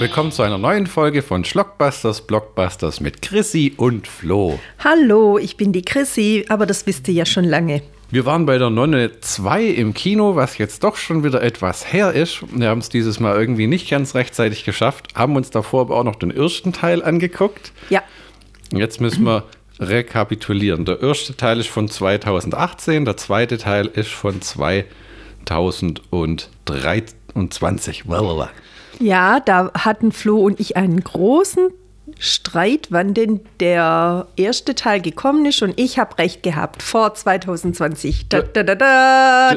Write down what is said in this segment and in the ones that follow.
Willkommen zu einer neuen Folge von Schlockbusters Blockbusters mit Chrissy und Flo. Hallo, ich bin die Chrissy, aber das wisst ihr ja schon lange. Wir waren bei der Nonne 2 im Kino, was jetzt doch schon wieder etwas her ist. Wir haben es dieses Mal irgendwie nicht ganz rechtzeitig geschafft, haben uns davor aber auch noch den ersten Teil angeguckt. Ja, Jetzt müssen wir rekapitulieren. Der erste Teil ist von 2018, der zweite Teil ist von 2023. Ja, da hatten Flo und ich einen großen Streit, wann denn der erste Teil gekommen ist und ich habe recht gehabt, vor 2020. Da, da, da,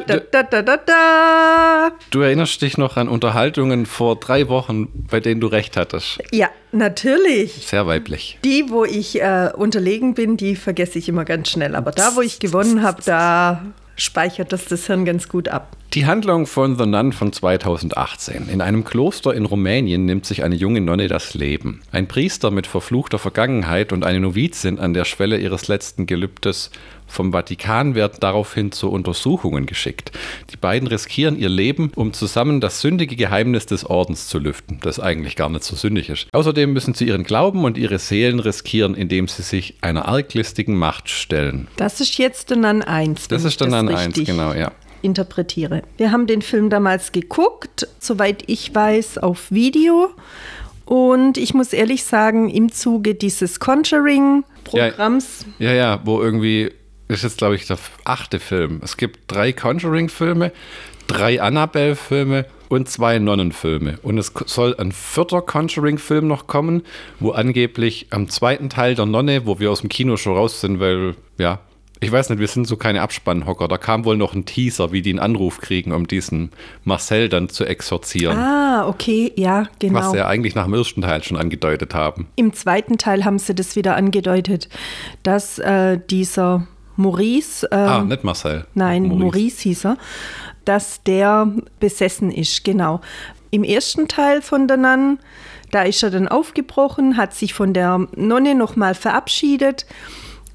du erinnerst dich noch an Unterhaltungen vor drei Wochen, bei denen du recht hattest. Ja, natürlich. Sehr weiblich. Die, wo ich äh, unterlegen bin, die vergesse ich immer ganz schnell. Aber da, wo ich gewonnen habe, da speichert das das Hirn ganz gut ab. Die Handlung von The Nun von 2018. In einem Kloster in Rumänien nimmt sich eine junge Nonne das Leben. Ein Priester mit verfluchter Vergangenheit und eine Novizin an der Schwelle ihres letzten Gelübdes vom Vatikan werden daraufhin zu Untersuchungen geschickt. Die beiden riskieren ihr Leben, um zusammen das sündige Geheimnis des Ordens zu lüften, das eigentlich gar nicht so sündig ist. Außerdem müssen sie ihren Glauben und ihre Seelen riskieren, indem sie sich einer arglistigen Macht stellen. Das ist jetzt der Nun 1. Das ist dann an eins, richtig genau, ja. interpretiere. Wir haben den Film damals geguckt, soweit ich weiß, auf Video. Und ich muss ehrlich sagen, im Zuge dieses Conjuring-Programms, Ja, ja, wo irgendwie, ist jetzt glaube ich der achte Film. Es gibt drei Conjuring-Filme, drei Annabelle-Filme und zwei Nonnenfilme. Und es soll ein vierter Conjuring-Film noch kommen, wo angeblich am zweiten Teil der Nonne, wo wir aus dem Kino schon raus sind, weil, ja, ich weiß nicht, wir sind so keine Abspannhocker. Da kam wohl noch ein Teaser, wie die einen Anruf kriegen, um diesen Marcel dann zu exorzieren. ah, okay, ja, genau. Was sie ja eigentlich nach dem ersten Teil schon angedeutet haben. Im zweiten Teil haben sie das wieder angedeutet, dass äh, dieser Maurice, ähm, ah, nicht Marcel. Nein, Maurice. hieß er, dass der besessen ist, genau. Im ersten Teil von der Nun, da ist er dann aufgebrochen, hat sich von der Nonne nochmal verabschiedet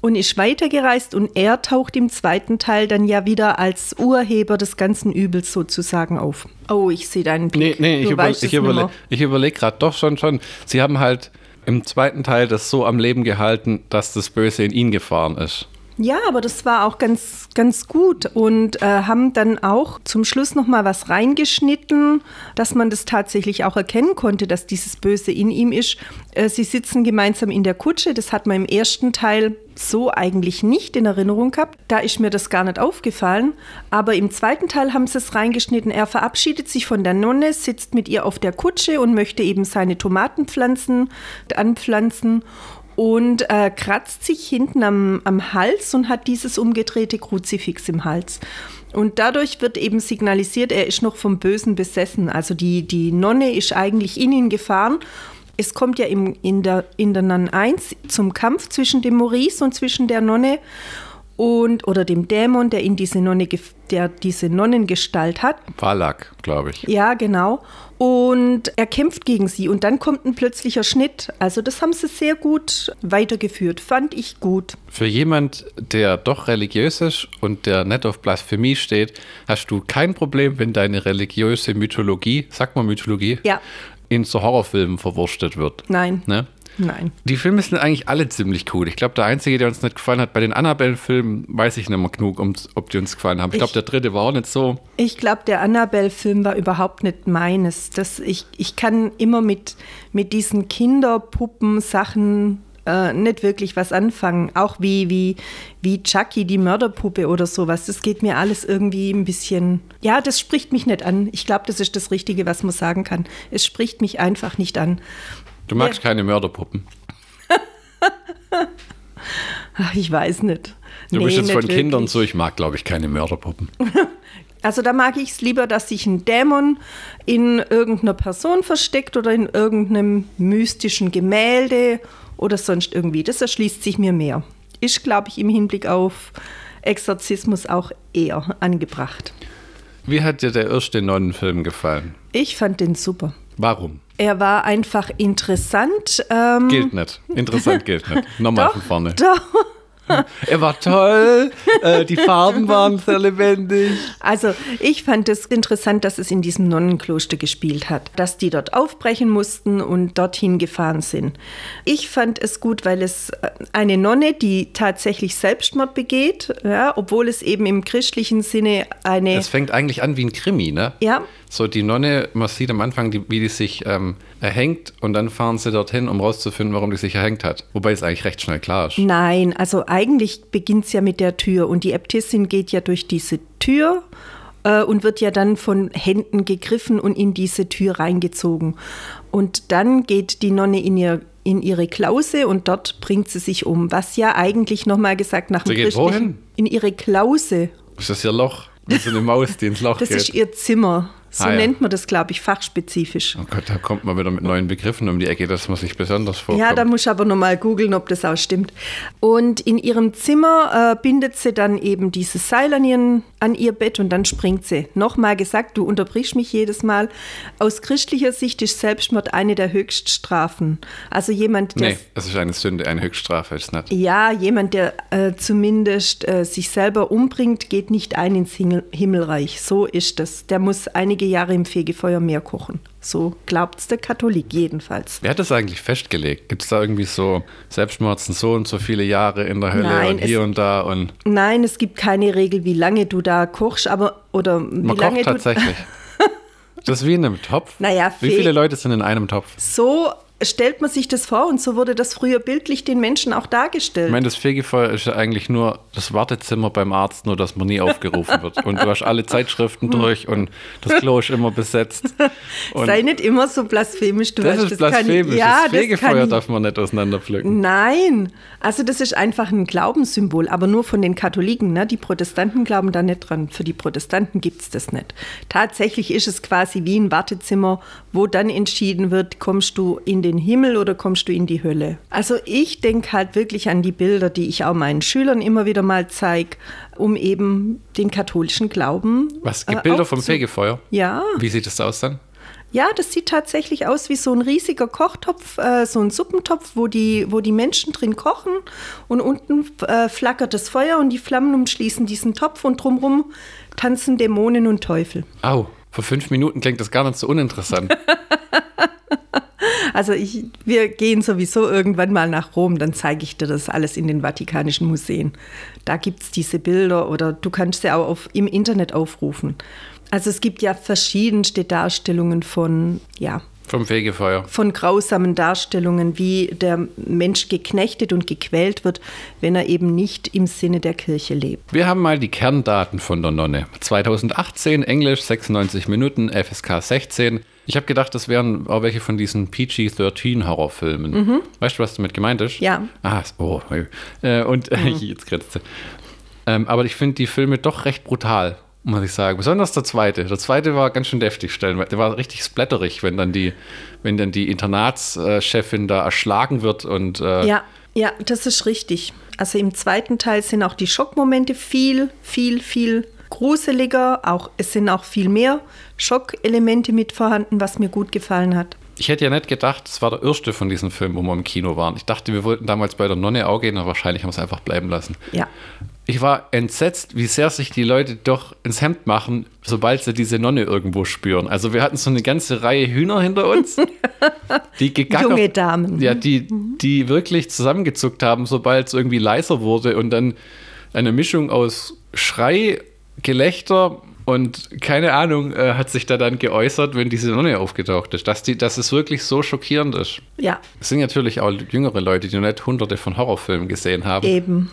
und ist weitergereist und er taucht im zweiten Teil dann ja wieder als Urheber des ganzen Übels sozusagen auf. Oh, ich sehe deinen Nee, Blick. nee, ich, du über, ich, es nimmer. überle ich überlege gerade doch schon, schon. Sie haben halt im zweiten Teil das so am Leben gehalten, dass das Böse in ihn gefahren ist. Ja, aber das war auch ganz, ganz gut und äh, haben dann auch zum Schluss noch mal was reingeschnitten, dass man das tatsächlich auch erkennen konnte, dass dieses Böse in ihm ist. Äh, sie sitzen gemeinsam in der Kutsche, das hat man im ersten Teil so eigentlich nicht in Erinnerung gehabt. Da ist mir das gar nicht aufgefallen. Aber im zweiten Teil haben sie es reingeschnitten. Er verabschiedet sich von der Nonne, sitzt mit ihr auf der Kutsche und möchte eben seine Tomatenpflanzen anpflanzen und äh, kratzt sich hinten am, am Hals und hat dieses umgedrehte Kruzifix im Hals. Und dadurch wird eben signalisiert, er ist noch vom Bösen besessen. Also die, die Nonne ist eigentlich in ihn gefahren. Es kommt ja im, in, der, in der Nun 1 zum Kampf zwischen dem Maurice und zwischen der Nonne und, oder dem Dämon, der in diese Nonne, der diese Nonnengestalt hat. Valak, glaube ich. Ja, genau. Und er kämpft gegen sie und dann kommt ein plötzlicher Schnitt. Also das haben sie sehr gut weitergeführt, fand ich gut. Für jemand, der doch religiös ist und der nicht auf Blasphemie steht, hast du kein Problem, wenn deine religiöse Mythologie, sag mal Mythologie, Ja. in so Horrorfilmen verwurstet wird. Nein, Ne? Nein. Die Filme sind eigentlich alle ziemlich cool. Ich glaube, der einzige, der uns nicht gefallen hat, bei den Annabelle-Filmen, weiß ich nicht mehr genug, um, ob die uns gefallen haben. Ich glaube, Ich- der dritte war auch nicht so. Ich glaube, der Annabelle-Film war überhaupt nicht meines. Das, ich, ich kann immer mit, mit diesen Kinderpuppen-Sachen äh, nicht wirklich was anfangen. Auch wie, wie, wie Chucky, die Mörderpuppe oder sowas. Das geht mir alles irgendwie ein bisschen. Ja, das spricht mich nicht an. Ich glaube, das ist das Richtige, was man sagen kann. Es spricht mich einfach nicht an. Du magst keine Mörderpuppen. Ach, ich weiß nicht. Du Nee, bist jetzt von Kindern so, ich mag, glaube ich, keine Mörderpuppen. Also da mag ich es lieber, dass sich ein Dämon in irgendeiner Person versteckt oder in irgendeinem mystischen Gemälde oder sonst irgendwie. Das erschließt sich mir mehr. Ist, glaube ich, im Hinblick auf Exorzismus auch eher angebracht. Wie hat dir der erste Nonnenfilm gefallen? Ich fand den super. Warum? Er war einfach interessant. Ähm, Gilt nicht. Interessant gilt nicht. Nochmal doch, von vorne. Doch. er war toll, äh, die Farben waren sehr lebendig. Also ich fand es interessant, dass es in diesem Nonnenkloster gespielt hat, dass die dort aufbrechen mussten und dorthin gefahren sind. Ich fand es gut, weil es äh, eine Nonne, die tatsächlich Selbstmord begeht, ja, obwohl es eben im christlichen Sinne eine... Es fängt eigentlich an wie ein Krimi, ne? Ja. So die Nonne, man sieht am Anfang, die, wie die sich ähm, erhängt und dann fahren sie dorthin, um rauszufinden, warum die sich erhängt hat. Wobei es eigentlich recht schnell klar ist. Nein, also eigentlich beginnt es ja mit der Tür und die Äbtissin geht ja durch diese Tür äh, und wird ja dann von Händen gegriffen und in diese Tür reingezogen. Und dann geht die Nonne in ihr in ihre Klause und dort bringt sie sich um. Was ja eigentlich nochmal gesagt nach dem Sie geht wohin? In ihre Klause. Ist das ihr Loch? Wie so eine Maus, die ins Loch Das geht. ist ihr Zimmer. So Ah, ja. nennt man das, glaube ich, fachspezifisch. Oh Gott, da kommt man wieder mit neuen Begriffen um die Ecke, dass man sich besonders vorkommt. Ja, da muss ich aber nochmal googeln, ob das auch stimmt. Und in ihrem Zimmer äh, bindet sie dann eben dieses Seil an, ihren, an ihr Bett und dann springt sie. Nochmal gesagt, du unterbrichst mich jedes Mal. Aus christlicher Sicht ist Selbstmord eine der Höchststrafen. Also jemand, der Nee, es ist eine Sünde, eine Höchststrafe ist nicht. ja, jemand, der äh, zumindest äh, sich selber umbringt, geht nicht ein ins Himmel Himmelreich. So ist das. Der muss einige Jahre im Fegefeuer mehr kochen. So glaubt's der Katholik jedenfalls. Wer hat das eigentlich festgelegt? Gibt es da irgendwie so Selbstmord sind so und so viele Jahre in der Hölle Nein, und hier es- und da und Nein, es gibt keine Regel, wie lange du da kochst, aber oder wie man lange kocht du tatsächlich. das ist wie in einem Topf. Naja, Wie viele Leute sind in einem Topf? so stellt man sich das vor und so wurde das früher bildlich den Menschen auch dargestellt. Ich meine, das Fegefeuer ist ja eigentlich nur das Wartezimmer beim Arzt, nur dass man nie aufgerufen wird. Und du hast alle Zeitschriften durch und das Klo ist immer besetzt. Und Sei nicht immer so blasphemisch, du das weißt, ist kann ich- blasphemisch. ja, das das Fegefeuer ich- darf man nicht auseinanderpflücken. Nein, also das ist einfach ein Glaubenssymbol, aber nur von den Katholiken. Ne? Die Protestanten glauben da nicht dran. Für die Protestanten gibt es das nicht. Tatsächlich ist es quasi wie ein Wartezimmer, wo dann entschieden wird, kommst du in den Himmel oder kommst du in die Hölle. Also ich denke halt wirklich an die Bilder, die ich auch meinen Schülern immer wieder mal zeige, um eben den katholischen Glauben. Was? äh, Gibt Bilder vom Fegefeuer? Ja. Wie sieht das aus dann? Ja, das sieht tatsächlich aus wie so ein riesiger Kochtopf, äh, so ein Suppentopf, wo die, wo die Menschen drin kochen und unten äh, flackert das Feuer und die Flammen umschließen diesen Topf und drumherum tanzen Dämonen und Teufel. Au, vor fünf Minuten klingt das gar nicht so uninteressant. Also ich, wir gehen sowieso irgendwann mal nach Rom, dann zeige ich dir das alles in den Vatikanischen Museen. Da gibt es diese Bilder oder du kannst sie auch auf, im Internet aufrufen. Also es gibt ja verschiedenste Darstellungen von, ja, vom Fegefeuer. von grausamen Darstellungen, wie der Mensch geknechtet und gequält wird, wenn er eben nicht im Sinne der Kirche lebt. Wir haben mal die Kerndaten von der Nonne. 2018 Englisch 96 Minuten, FSK 16. Ich habe gedacht, das wären auch welche von diesen PG-13 Horrorfilmen. Weißt du, was damit gemeint ist? Ja. Ah, oh. Äh, und äh, jetzt grinst du. Ähm, aber ich finde die Filme doch recht brutal, muss ich sagen. Besonders der zweite. Der zweite war ganz schön deftig stellenweise. Der war richtig splatterig, wenn dann die, wenn dann die Internatschefin da erschlagen wird und äh, Ja, ja, das ist richtig. Also im zweiten Teil sind auch die Schockmomente viel, viel, viel gruseliger. Auch, es sind auch viel mehr Schockelemente mit vorhanden, was mir gut gefallen hat. Ich hätte ja nicht gedacht, das war der erste von diesen Filmen, wo wir im Kino waren. Ich dachte, wir wollten damals bei der Nonne auch gehen, aber wahrscheinlich haben wir es einfach bleiben lassen. Ja. Ich war entsetzt, wie sehr sich die Leute doch ins Hemd machen, sobald sie diese Nonne irgendwo spüren. Also wir hatten so eine ganze Reihe Hühner hinter uns, die gegackert, Junge Damen. Ja, die, die wirklich zusammengezuckt haben, sobald es irgendwie leiser wurde und dann eine Mischung aus Schrei, Gelächter und keine Ahnung äh, hat sich da dann geäußert, wenn diese Nonne aufgetaucht ist, dass, die, dass es wirklich so schockierend ist. Ja, Es sind natürlich auch jüngere Leute, die noch nicht hunderte von Horrorfilmen gesehen haben. Eben.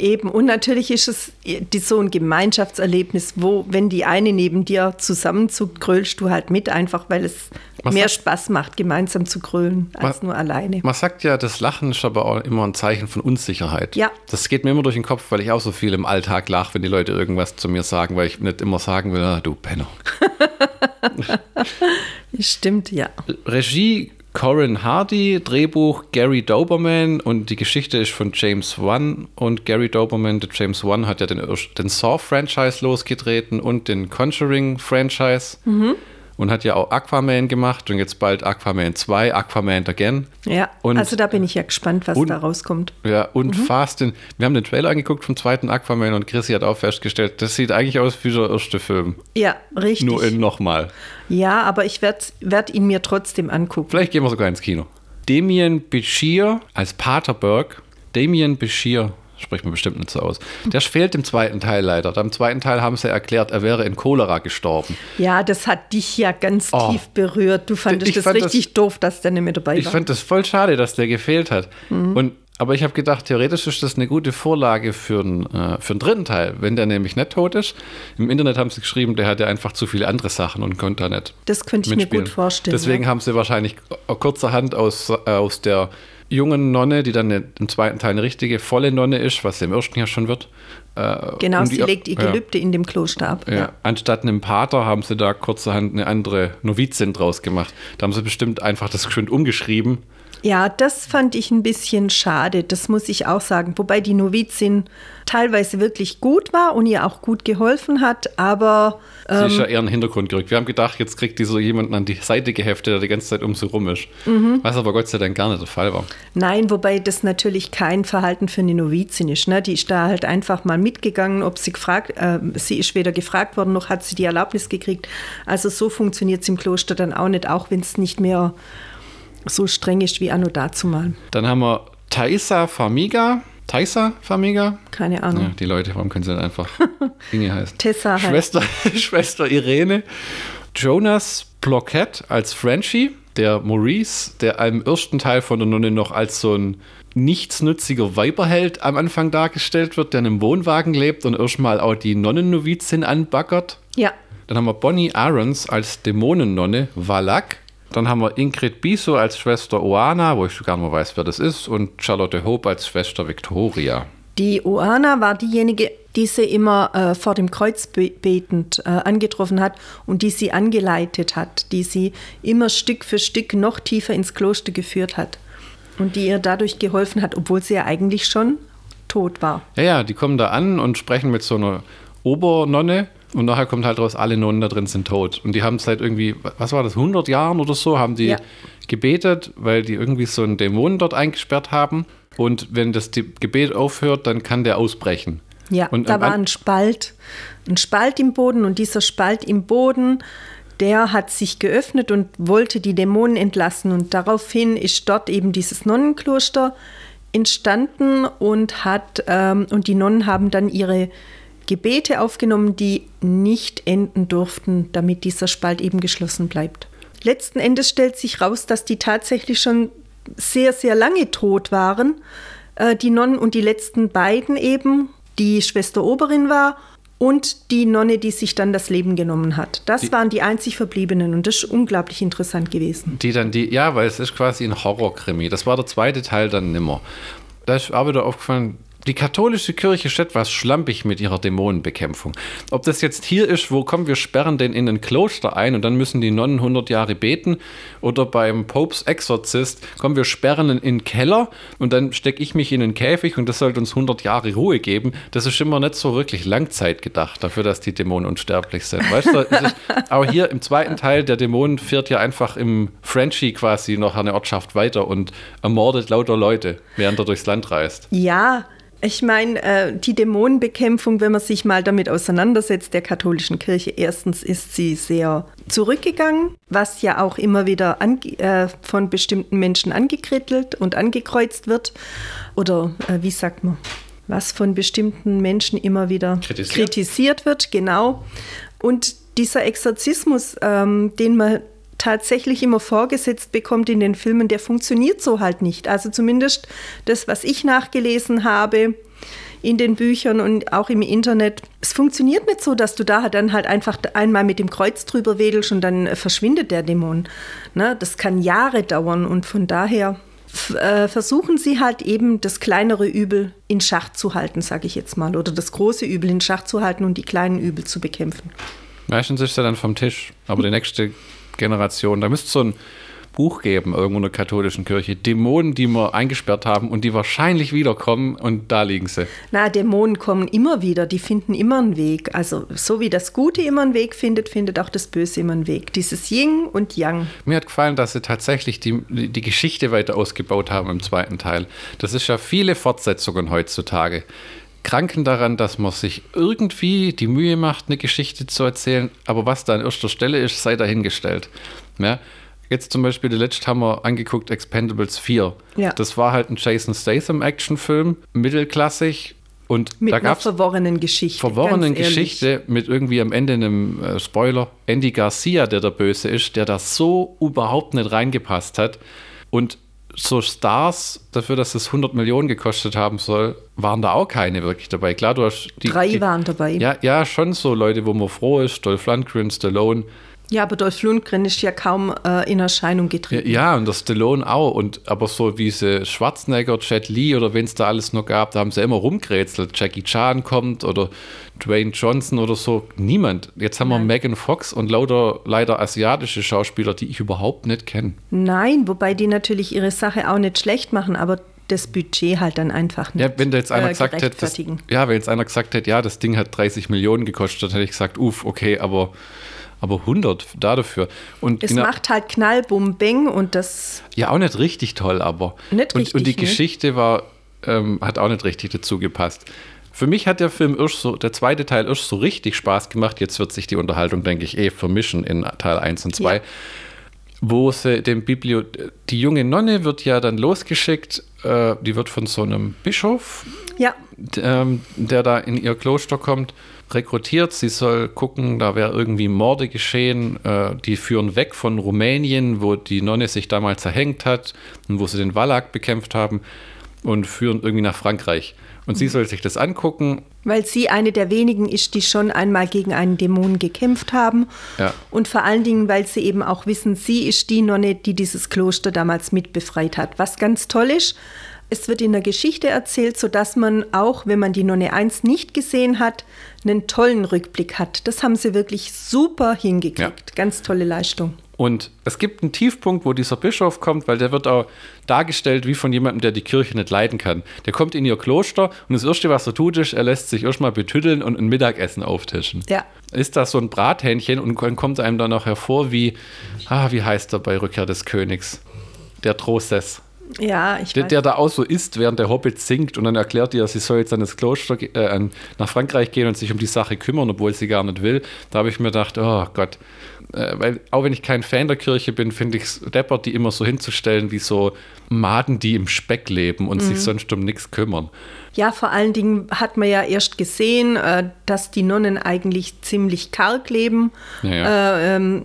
Eben. Und natürlich ist es die, so ein Gemeinschaftserlebnis, wo, wenn die eine neben dir zusammenzuckt, grölst du halt mit, einfach weil es Was mehr sagt- Spaß macht, gemeinsam zu grölen, als Was- nur alleine. Man sagt ja, das Lachen ist aber auch immer ein Zeichen von Unsicherheit. Ja. Das geht mir immer durch den Kopf, weil ich auch so viel im Alltag lache, wenn die Leute irgendwas zu mir sagen, weil ich nicht immer sagen will, ah, du Penner. Stimmt, ja. Regie Corin Hardy, Drehbuch Gary Doberman und die Geschichte ist von James Wan. Und Gary Doberman, der James Wan, hat ja den, den Saw-Franchise losgetreten und den Conjuring-Franchise. Und hat ja auch Aquaman gemacht und jetzt bald Aquaman 2, Aquaman Again. Ja, Und- also da bin ich ja gespannt, was und- da rauskommt. Ja, und Fast in, wir haben den Trailer angeguckt vom zweiten Aquaman und Chrissy hat auch festgestellt, das sieht eigentlich aus wie der erste Film. Ja, richtig. Nur in nochmal. ja, aber ich werde werd ihn mir trotzdem angucken. Vielleicht gehen wir sogar ins Kino. Damien Bashir als Paterberg. Damien Bashir, spricht man bestimmt nicht so aus. Der fehlt im zweiten Teil leider. Im zweiten Teil haben sie erklärt, er wäre in Cholera gestorben. Ja, das hat dich ja ganz Oh. tief berührt. Du fandest Ich das fand richtig doof, dass der nicht mehr dabei Ich war. fand das voll schade, dass der gefehlt hat. Und, aber ich habe gedacht, theoretisch ist das eine gute Vorlage für einen, äh, für einen dritten Teil, wenn der nämlich nicht tot ist. Im Internet haben sie geschrieben, der hatte einfach zu viele andere Sachen und konnte da nicht Das könnte ich mir mitspielen. gut vorstellen. Deswegen ja. haben sie wahrscheinlich kurzerhand aus, äh, aus der jungen Nonne, die dann eine, im zweiten Teil eine richtige volle Nonne ist, was sie im ersten ja schon wird. Äh, Genau, um sie die- legt ihr ja. Gelübde in dem Kloster ab. Ja. Anstatt einem Pater haben sie da kurzerhand eine andere Novizin draus gemacht. Da haben sie bestimmt einfach das geschwind umgeschrieben. Ja, das fand ich ein bisschen schade, das muss ich auch sagen. Wobei die Novizin teilweise wirklich gut war und ihr auch gut geholfen hat, aber Sie Ähm. ist ja eher in den Hintergrund gerückt. Wir haben gedacht, jetzt kriegt die so jemanden an die Seite geheftet, der die ganze Zeit um sie rum ist. Mhm. Was aber Gott sei Dank gar nicht der Fall war. nein, wobei das natürlich kein Verhalten für eine Novizin ist. Ne? Die ist da halt einfach mal mitgegangen, ob sie gefragt, äh, sie ist weder gefragt worden, noch hat sie die Erlaubnis gekriegt. Also so funktioniert es im Kloster dann auch nicht, auch wenn es nicht mehr so streng ist wie anno dazumal. Dann haben wir Thaisa Famiga. Thaisa Famiga? Keine Ahnung. Ja, die Leute, warum können sie nicht einfach Inge heißen? Tessa. Schwester, Schwester Irene. Jonas Blockett als Frenchie. Der Maurice, der im ersten Teil von der Nonne noch als so ein nichtsnütziger Weiberheld am Anfang dargestellt wird, der in einem Wohnwagen lebt und erstmal auch die Nonnennovizin anbaggert. Ja, Dann haben wir Bonnie Aarons als Dämonennonne, Valak. Dann haben wir Ingrid Biso als Schwester Oana, wo ich gar nicht mehr weiß, wer das ist. Und Charlotte Hope als Schwester Victoria. Die Oana war diejenige, die sie immer äh, vor dem Kreuz be betend äh, angetroffen hat und die sie angeleitet hat, die sie immer Stück für Stück noch tiefer ins Kloster geführt hat und die ihr dadurch geholfen hat, obwohl sie ja eigentlich schon tot war. Ja, ja, die kommen da an und sprechen mit so einer Obernonne. Und nachher kommt halt raus, alle Nonnen da drin sind tot. Und die haben seit irgendwie, was war das, 100 Jahren oder so, haben die Ja. gebetet, weil die irgendwie so einen Dämon dort eingesperrt haben. Und wenn das Gebet aufhört, dann kann der ausbrechen. Ja, und da war ein Spalt, ein Spalt im Boden und dieser Spalt im Boden, der hat sich geöffnet und wollte die Dämonen entlassen und daraufhin ist dort eben dieses Nonnenkloster entstanden und hat ähm, und die Nonnen haben dann ihre Gebete aufgenommen, die nicht enden durften, damit dieser Spalt eben geschlossen bleibt. Letzten Endes stellt sich raus, dass die tatsächlich schon sehr, sehr lange tot waren. Äh, die Nonnen und die letzten beiden eben, die Schwester Oberin war und die Nonne, die sich dann das Leben genommen hat. Das waren die einzig Verbliebenen und das ist unglaublich interessant gewesen. Die dann die, ja, weil es ist quasi ein Horrorkrimi. Das war der zweite Teil dann nimmer. Da ist auch wieder aufgefallen, die katholische Kirche ist etwas schlampig mit ihrer Dämonenbekämpfung. Ob das jetzt hier ist, wo kommen wir sperren den in ein Kloster ein und dann müssen die Nonnen 100 Jahre beten oder beim Popes Exorzist kommen wir sperren in den Keller und dann stecke ich mich in einen Käfig und das sollte uns 100 Jahre Ruhe geben. Das ist immer nicht so wirklich Langzeit gedacht, dafür, dass die Dämonen unsterblich sind. Weißt du, ist, aber hier im zweiten Teil, der Dämon fährt ja einfach im Frenchie quasi noch eine Ortschaft weiter und ermordet lauter Leute, während er durchs Land reist. Ja, ich meine, äh, die Dämonenbekämpfung, wenn man sich mal damit auseinandersetzt, der katholischen Kirche, erstens ist sie sehr zurückgegangen, was ja auch immer wieder äh, von bestimmten Menschen angekrittelt und angekreuzt wird. Oder äh, wie sagt man? Was von bestimmten Menschen immer wieder Kritisiert. kritisiert wird, genau. Und dieser Exorzismus, ähm, den man tatsächlich immer vorgesetzt bekommt in den Filmen, der funktioniert so halt nicht. Also zumindest das, was ich nachgelesen habe in den Büchern und auch im Internet. Es funktioniert nicht so, dass du da dann halt einfach einmal mit dem Kreuz drüber wedelst und dann äh, verschwindet der Dämon. Ne? Das kann Jahre dauern und von daher äh, versuchen sie halt eben das kleinere Übel in Schach zu halten, sage ich jetzt mal, oder das große Übel in Schach zu halten und die kleinen Übel zu bekämpfen. Meistens ist er dann vom Tisch, aber die nächste Generation, da müsste so ein Buch geben, irgendwo in der katholischen Kirche. Dämonen, die wir eingesperrt haben und die wahrscheinlich wiederkommen und da liegen sie. Na, Dämonen kommen immer wieder, die finden immer einen Weg. Also so wie das Gute immer einen Weg findet, findet auch das Böse immer einen Weg. Dieses Yin und Yang. Mir hat gefallen, dass sie tatsächlich die, die Geschichte weiter ausgebaut haben im zweiten Teil. Das ist ja viele Fortsetzungen heutzutage kranken daran, dass man sich irgendwie die Mühe macht, eine Geschichte zu erzählen, aber was da an erster Stelle ist, sei dahingestellt. Ja? Jetzt zum Beispiel, die letzte haben wir angeguckt, Expendables 4. Ja. Das war halt ein Jason Statham-Actionfilm, mittelklassig. Und Mit da einer verworrenen Geschichte. verworrenen. Geschichte mit irgendwie am Ende einem äh, Spoiler, Andy Garcia, der der Böse ist, der da so überhaupt nicht reingepasst hat. Und so Stars, dafür, dass es 100 Millionen gekostet haben soll, waren da auch keine wirklich dabei. Klar, du hast die. Drei die, waren dabei. Ja, ja, schon so Leute, wo man froh ist. Dolph Lundgren, Stallone. Ja, aber Dolph Lundgren ist ja kaum äh, in Erscheinung Ja, getreten. ja, und der Stallone auch. Und, aber so wie sie Schwarzenegger, Jet Li oder wen es da alles noch gab, da haben sie immer rumgerätselt. Jackie Chan kommt oder Dwayne Johnson oder so. Niemand. Jetzt haben wir Nein. Megan Fox und lauter leider asiatische Schauspieler, die ich überhaupt nicht kenne. Nein, wobei die natürlich ihre Sache auch nicht schlecht machen, aber das Budget halt dann einfach nicht Ja, wenn da jetzt einer äh, gesagt hätte, das, ja, wenn jetzt einer gesagt hätte, ja, das Ding hat 30 Millionen gekostet, hätte ich gesagt, uff, okay, aber, aber 100 da dafür. Und Es der- macht halt Knall, Bum, Beng und das Ja, auch nicht richtig toll, aber. Nicht und, richtig, und die ne? Geschichte war, ähm, hat auch nicht richtig dazu gepasst. Für mich hat der Film erst so, der zweite Teil erst so richtig Spaß gemacht. Jetzt wird sich die Unterhaltung, denke ich, eh vermischen in Teil 1 und 2. Ja. Wo sie dem Biblio, die junge Nonne wird ja dann losgeschickt, äh, die wird von so einem Bischof ja, ähm, der da in ihr Kloster kommt, rekrutiert. Sie soll gucken, da wäre irgendwie Morde geschehen. Äh, die führen weg von Rumänien, wo die Nonne sich damals erhängt hat und wo sie den Wallach bekämpft haben und führen irgendwie nach Frankreich. Und sie soll sich das angucken. weil sie eine der wenigen ist, die schon einmal gegen einen Dämon gekämpft haben. Ja. Und vor allen Dingen, weil sie eben auch wissen, sie ist die Nonne, die dieses Kloster damals mitbefreit hat. Was ganz toll ist, es wird in der Geschichte erzählt, sodass man auch, wenn man die Nonne 1 nicht gesehen hat, einen tollen Rückblick hat. Das haben sie wirklich super hingekriegt. Ja. Ganz tolle Leistung. Und es gibt einen Tiefpunkt, wo dieser Bischof kommt, weil der wird auch dargestellt wie von jemandem, der die Kirche nicht leiden kann. Der kommt in ihr Kloster und das Erste, was er tut, ist, er lässt sich erstmal betüddeln und ein Mittagessen auftischen. Ja. Ist das so ein Brathähnchen und dann kommt einem dann auch hervor, wie, ah, wie heißt er bei Rückkehr des Königs? Der Troses. Ja, ich Der, weiß. der da auch so ist, während der Hobbit singt und dann erklärt ihr, sie soll jetzt an das Kloster, äh, nach Frankreich gehen und sich um die Sache kümmern, obwohl sie gar nicht will. Da habe ich mir gedacht, oh Gott, äh, weil auch wenn ich kein Fan der Kirche bin, finde ich es deppert, die immer so hinzustellen wie so Maden, die im Speck leben und Mhm. sich sonst um nichts kümmern. Ja, vor allen Dingen hat man ja erst gesehen, äh, dass die Nonnen eigentlich ziemlich karg leben, Ja, ja. Äh, ähm,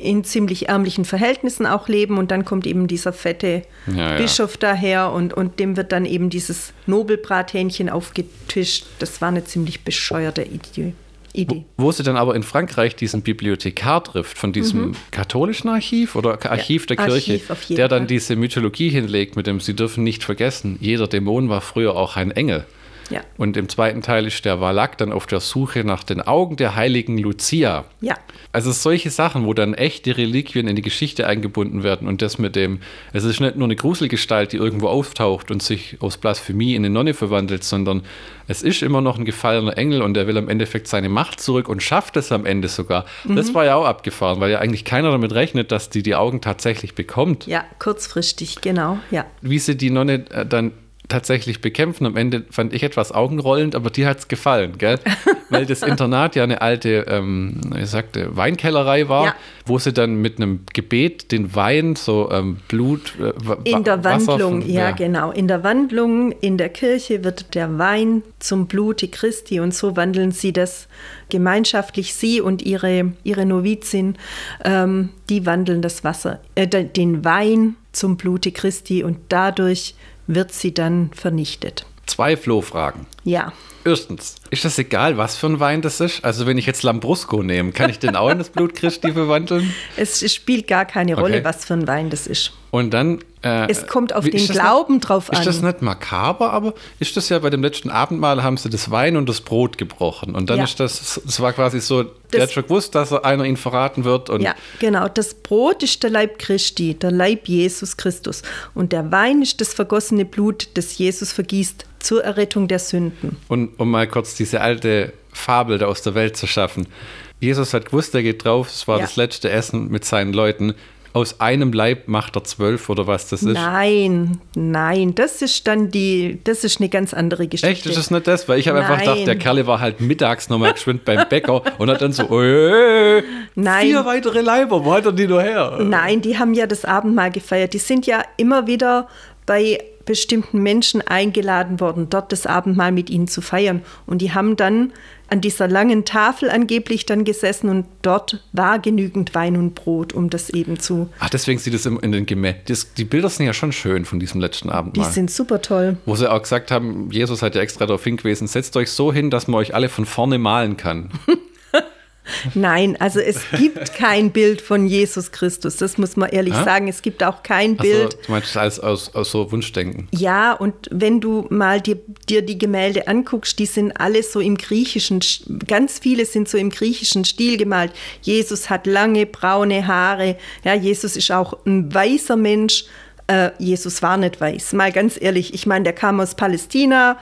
in ziemlich ärmlichen Verhältnissen auch leben und dann kommt eben dieser fette Ja, ja. Bischof daher und, und dem wird dann eben dieses Nobelbrathähnchen aufgetischt. Das war eine ziemlich bescheuerte Idee. Idee. Wo sie dann aber in Frankreich diesen Bibliothekar trifft von diesem katholischen Archiv oder Archiv der Mhm. Archiv Kirche, jeden der dann Fall. diese Mythologie hinlegt mit dem, sie dürfen nicht vergessen, jeder Dämon war früher auch ein Engel. Ja. Und im zweiten Teil ist der Valak dann auf der Suche nach den Augen der heiligen Lucia. Ja. Also solche Sachen, wo dann echte Reliquien in die Geschichte eingebunden werden und das mit dem, es ist nicht nur eine Gruselgestalt, die irgendwo auftaucht und sich aus Blasphemie in eine Nonne verwandelt, sondern es ist immer noch ein gefallener Engel und der will im Endeffekt seine Macht zurück und schafft es am Ende sogar. Das war ja auch abgefahren, weil ja eigentlich keiner damit rechnet, dass die die Augen tatsächlich bekommt. Ja, kurzfristig, genau. Ja. Wie sie die Nonne äh, dann tatsächlich bekämpfen. Am Ende fand ich etwas augenrollend, aber dir hat es gefallen, gell? Weil das Internat ja eine alte, ähm, ich sagte, Weinkellerei war, Ja. wo sie dann mit einem Gebet den Wein, so ähm, Blut, äh, In der Wasser Wandlung, von- ja, genau. In der Wandlung in der Kirche wird der Wein zum Blute Christi und so wandeln sie das gemeinschaftlich. Sie und ihre, ihre Novizin, ähm, die wandeln das Wasser, äh, de- den Wein zum Blute Christi und dadurch wird sie dann vernichtet. Zwei Flohfragen. Ja, Erstens, ist das egal, was für ein Wein das ist? Also wenn ich jetzt Lambrusco nehme, kann ich den auch in das Blut Christi verwandeln? Es spielt gar keine Rolle, Okay. was für ein Wein das ist. Und dann. Äh, Es kommt auf den das Glauben nicht, drauf Ist das an. nicht makaber, aber ist das ja bei dem letzten Abendmahl haben sie das Wein und das Brot gebrochen. Und dann Ja. ist das, es war quasi so, der hat schon gewusst, dass er einer ihn verraten wird. Und Ja, genau. Das Brot ist der Leib Christi, der Leib Jesus Christus. Und der Wein ist das vergossene Blut, das Jesus vergießt zur Errettung der Sünden. Und um mal kurz diese alte Fabel da aus der Welt zu schaffen. Jesus hat gewusst, er geht drauf, es war Ja. das letzte Essen mit seinen Leuten. Aus einem Leib macht er zwölf oder was das ist. Nein, nein, das ist dann die, das ist eine ganz andere Geschichte. Echt, ist das nicht das? Weil ich habe einfach gedacht, der Kerle war halt mittags nochmal geschwind beim Bäcker und hat dann so, äh, Nein. vier weitere Leiber, wo hat er die noch her? Nein, die haben ja das Abendmahl gefeiert. Die sind ja immer wieder bei bestimmten Menschen eingeladen worden, dort das Abendmahl mit ihnen zu feiern. Und die haben dann an dieser langen Tafel angeblich dann gesessen und dort war genügend Wein und Brot, um das eben zu. Ach, deswegen sieht es in den Gemälden. Die Bilder sind ja schon schön von diesem letzten Die Abendmahl. sind super toll. Wo sie auch gesagt haben, Jesus hat ja extra darauf hingewiesen, setzt euch so hin, dass man euch alle von vorne malen kann. Nein, also es gibt kein Bild von Jesus Christus. Das muss man ehrlich Ah? sagen. Es gibt auch kein Bild. du meinst das als aus, aus so Wunschdenken. Ja, und wenn du mal dir, dir die Gemälde anguckst, die sind alle so im griechischen, ganz viele sind so im griechischen Stil gemalt. Jesus hat lange braune Haare. Ja, Jesus ist auch ein weißer Mensch. Äh, Jesus war nicht weiß. Mal ganz ehrlich, ich meine, der kam aus Palästina.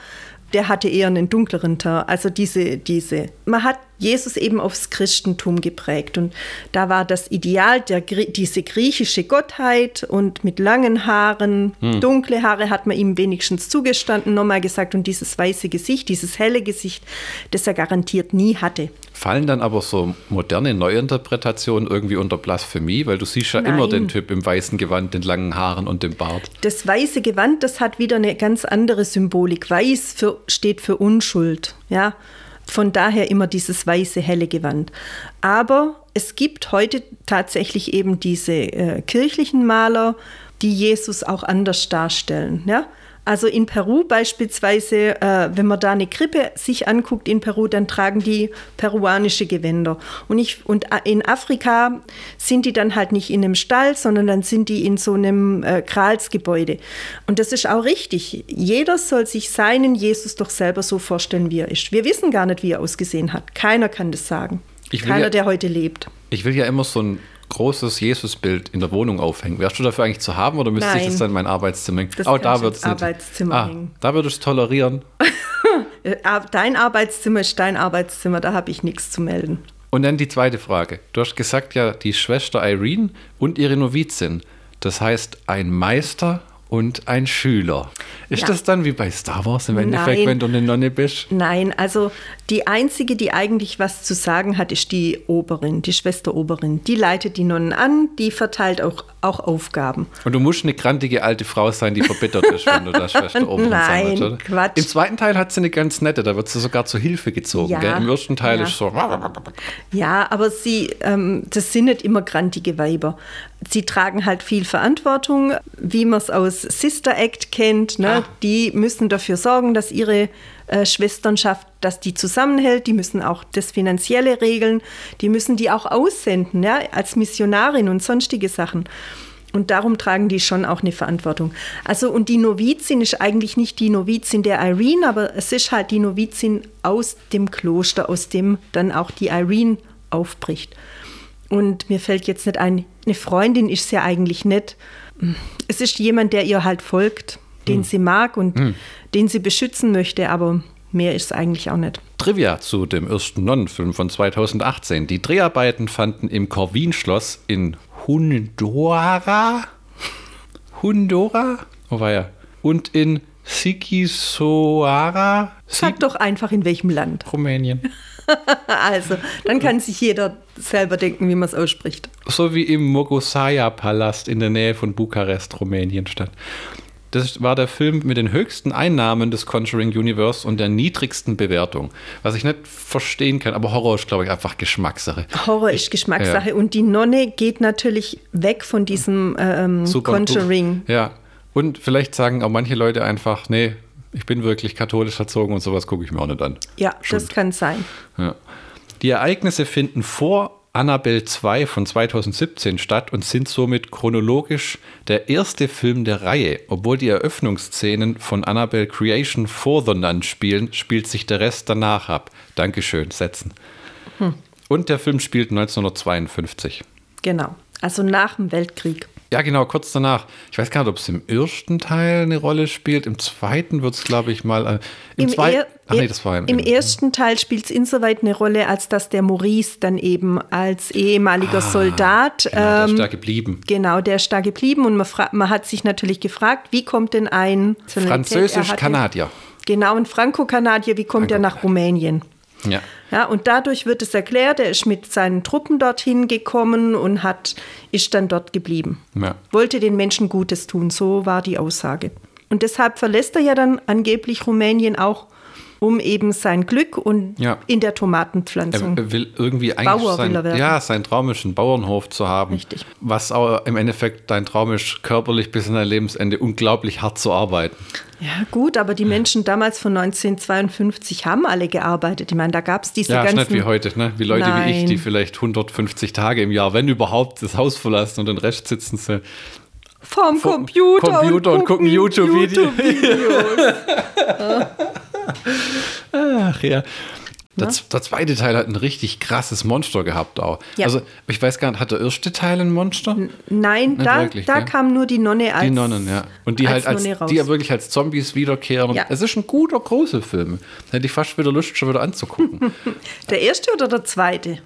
Der hatte eher einen dunkleren Teint. Also diese, diese, man hat Jesus eben aufs Christentum geprägt. Und da war das Ideal, der, diese griechische Gottheit und mit langen Haaren, dunkle Haare hat man ihm wenigstens zugestanden, nochmal gesagt. Und dieses weiße Gesicht, dieses helle Gesicht, das er garantiert nie hatte. Fallen dann aber so moderne Neuinterpretationen irgendwie unter Blasphemie? Weil du siehst ja immer Nein. den Typ im weißen Gewand, den langen Haaren und dem Bart. Das weiße Gewand, das hat wieder eine ganz andere Symbolik. Weiß für, steht für Unschuld. Ja? Von daher immer dieses weiße, helle Gewand. Aber es gibt heute tatsächlich eben diese äh, kirchlichen Maler, die Jesus auch anders darstellen. Ja? Also in Peru beispielsweise, äh, wenn man da eine Krippe sich anguckt in Peru, dann tragen die peruanische Gewänder. Und, ich, und a- in Afrika sind die dann halt nicht in einem Stall, sondern dann sind die in so einem äh, Gralsgebäude. Und das ist auch richtig. Jeder soll sich seinen Jesus doch selber so vorstellen, wie er ist. Wir wissen gar nicht, wie er ausgesehen hat. Keiner kann das sagen. Keiner, ja- der heute lebt. Ich will ja immer so ein großes Jesusbild in der Wohnung aufhängen. Wärst du dafür eigentlich zu haben oder müsste ich das dann in mein Arbeitszimmer hängen? Das oh, da ins nicht. Arbeitszimmer ah, hängen. Da würdest du tolerieren. Äh, Dein Arbeitszimmer ist dein Arbeitszimmer, da habe ich nichts zu melden. Und dann die zweite Frage. Du hast gesagt ja, die Schwester Irene und ihre Novizin. Das heißt, ein Meister und ein Schüler. Ist Ja. das dann wie bei Star Wars im Endeffekt, Nein. wenn du eine Nonne bist? Nein, also die einzige, die eigentlich was zu sagen hat, ist die Oberin, die Schwester Oberin. Die leitet die Nonnen an, die verteilt auch, auch Aufgaben. Und du musst eine grantige alte Frau sein, die verbittert ist, wenn du da Schwester Oberin Nein, sammelst, oder? Quatsch. Im zweiten Teil hat sie eine ganz nette, da wird sie sogar zur Hilfe gezogen. Ja? Im ersten Teil ja. ist so. Ja, aber sie, ähm, das sind nicht immer grantige Weiber. Sie tragen halt viel Verantwortung, wie man es aus Sister Act kennt. Ne? Ah. Die müssen dafür sorgen, dass ihre äh, Schwesternschaft, dass die zusammenhält. Die müssen auch das Finanzielle regeln. Die müssen die auch aussenden, ja, als Missionarin und sonstige Sachen. Und darum tragen die schon auch eine Verantwortung. Also, und die Novizin ist eigentlich nicht die Novizin der Irene, aber es ist halt die Novizin aus dem Kloster, aus dem dann auch die Irene aufbricht. Und mir fällt jetzt nicht ein, eine Freundin ist sie ja eigentlich nicht. Es ist jemand, der ihr halt folgt, den sie mag und den sie beschützen möchte, aber mehr ist es eigentlich auch nicht. Trivia zu dem ersten Nonnenfilm von 2018. Die Dreharbeiten fanden im Corvin-Schloss in Hundora. Hundora? Wo war er? Und in Sikisoara, Sag doch einfach in welchem Land. Rumänien. Also, dann kann sich jeder selber denken, wie man es ausspricht. So wie im Mogosaya-Palast in der Nähe von Bukarest, Rumänien statt. Das war der Film mit den höchsten Einnahmen des Conjuring Universe und der niedrigsten Bewertung. Was ich nicht verstehen kann, aber Horror ist, glaube ich, einfach Geschmackssache. Horror ist Geschmackssache. Und die Nonne geht natürlich weg von diesem ähm, Conjuring. Ja. Und vielleicht sagen auch manche Leute einfach, nee, Ich bin wirklich katholisch erzogen und sowas gucke ich mir auch nicht an. Ja, Schuld. das kann sein. Ja. Die Ereignisse finden vor Annabelle 2 von 2017 statt und sind somit chronologisch der erste Film der Reihe. Obwohl die Eröffnungsszenen von Annabelle Creation vor The Nun spielen, spielt sich der Rest danach ab. Dankeschön, setzen. Hm. Und der Film spielt 1952. Genau, also nach dem Weltkrieg. Ja, genau, kurz danach. Ich weiß gar nicht, ob es im ersten Teil eine Rolle spielt. Im zweiten wird es, glaube ich, mal. Äh, Im, Im, zweiten, ach nee, das war im, im ersten Teil spielt es insoweit eine Rolle, als dass der Maurice dann eben als ehemaliger ah, Soldat. Genau, ähm, der ist da geblieben. Genau, der ist da geblieben. Und man, man hat sich natürlich gefragt, wie kommt denn ein Französisch-Kanadier? Genau, ein Franco-Kanadier, wie kommt Franco er nach Rumänien? Ja. Ja, und dadurch wird es erklärt, er ist mit seinen Truppen dorthin gekommen und hat, ist dann dort geblieben. Ja. Wollte den Menschen Gutes tun, so war die Aussage. Und deshalb verlässt er ja dann angeblich Rumänien auch, um eben sein Glück und ja. in der Tomatenpflanzung. Er will irgendwie eigentlich Bauer sein, ja, sein Traum ist, einen Bauernhof zu haben. Richtig. Was auch im Endeffekt dein Traum ist, körperlich bis in dein Lebensende unglaublich hart zu arbeiten. Ja, gut, aber die Menschen damals von 1952 haben alle gearbeitet. Ich meine, da gab es diese ja, ganzen... Ja, nicht wie heute, ne? Wie Leute Nein. wie ich, die vielleicht 150 Tage im Jahr, wenn überhaupt, das Haus verlassen und den Rest sitzen sie vom Computer, Computer und, und gucken YouTube-Videos. YouTube Ach ja. Der, der, zweite Teil hat ein richtig krasses Monster gehabt auch. Ja. Also ich weiß gar nicht, hat der erste Teil ein Monster? N nein, Nicht da, wirklich, da kam nur die Nonne als Die Nonnen, ja. Und die als halt als, die ja wirklich als Zombies wiederkehren. Ja. Es ist ein guter, großer Film. Hätte ich fast wieder Lust, schon wieder anzugucken. der erste oder der zweite?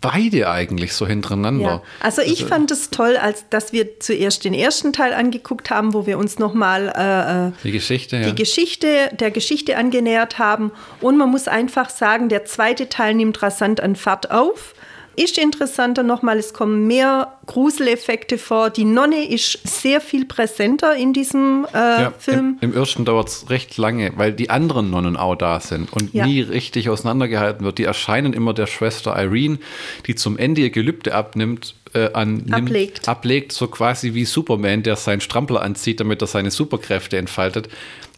Beide eigentlich so hintereinander. Ja. Also ich also, fand es toll, als dass wir zuerst den ersten Teil angeguckt haben, wo wir uns nochmal äh, äh, die Geschichte, die ja. Geschichte der Geschichte angenähert haben. Und man muss einfach sagen, der zweite Teil nimmt rasant an Fahrt auf ist interessanter nochmal, es kommen mehr Gruseleffekte vor. Die Nonne ist sehr viel präsenter in diesem äh, ja, Film. Im, Im, ersten dauert es recht lange, weil die anderen Nonnen auch da sind und ja. nie richtig auseinandergehalten wird. Die erscheinen immer der Schwester Irene, die zum Ende ihr Gelübde abnimmt, äh, an, ablegt. ablegt, so quasi wie Superman, der seinen Strampler anzieht, damit er seine Superkräfte entfaltet.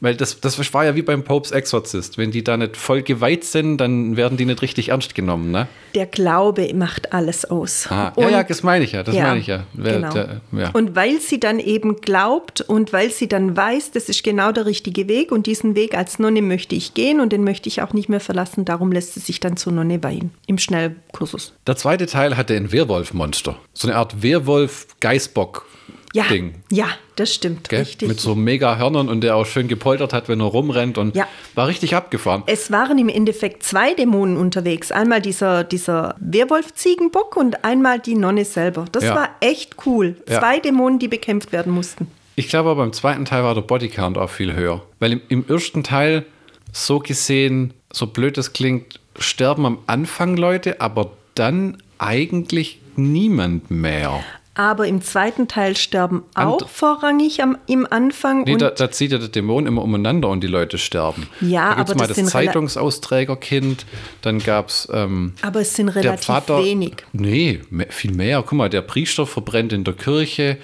Weil das, das war ja wie beim Popes Exorzist. Wenn die da nicht voll geweiht sind, dann werden die nicht richtig ernst genommen, ne? Der Glaube macht alles aus. Ah, ja, ja, das meine ich ja, das ja, meine ich ja. Genau. Ja. Und weil sie dann eben glaubt und weil sie dann weiß, das ist genau der richtige Weg und diesen Weg als Nonne möchte ich gehen und den möchte ich auch nicht mehr verlassen, darum lässt sie sich dann zur Nonne weihen, im Schnellkursus. Der zweite Teil hatte ein Werwolf-Monster. So eine Art Werwolf-Geißbock ja, Ding. Ja, das stimmt. Gell? Richtig. Mit so mega Hörnern und der auch schön gepoltert hat, wenn er rumrennt und ja. war richtig abgefahren. Es waren im Endeffekt zwei Dämonen unterwegs. Einmal dieser, dieser Werwolf-Ziegenbock und einmal die Nonne selber. Das ja. war echt cool. Zwei ja. Dämonen, die bekämpft werden mussten. Ich glaube aber beim zweiten Teil war der Bodycount auch viel höher. Weil im, im ersten Teil so gesehen, so blöd das klingt, sterben am Anfang Leute, aber dann eigentlich niemand mehr. Aber im zweiten Teil sterben auch And vorrangig am, im Anfang. Nee, da, da, zieht ja der Dämon immer umeinander und die Leute sterben. Ja, da gibt's aber mal das, das Zeitungsausträgerkind, dann gab es. Ähm, aber es sind relativ Vater, wenig. Nee, viel mehr. Guck mal, der Priester verbrennt in der Kirche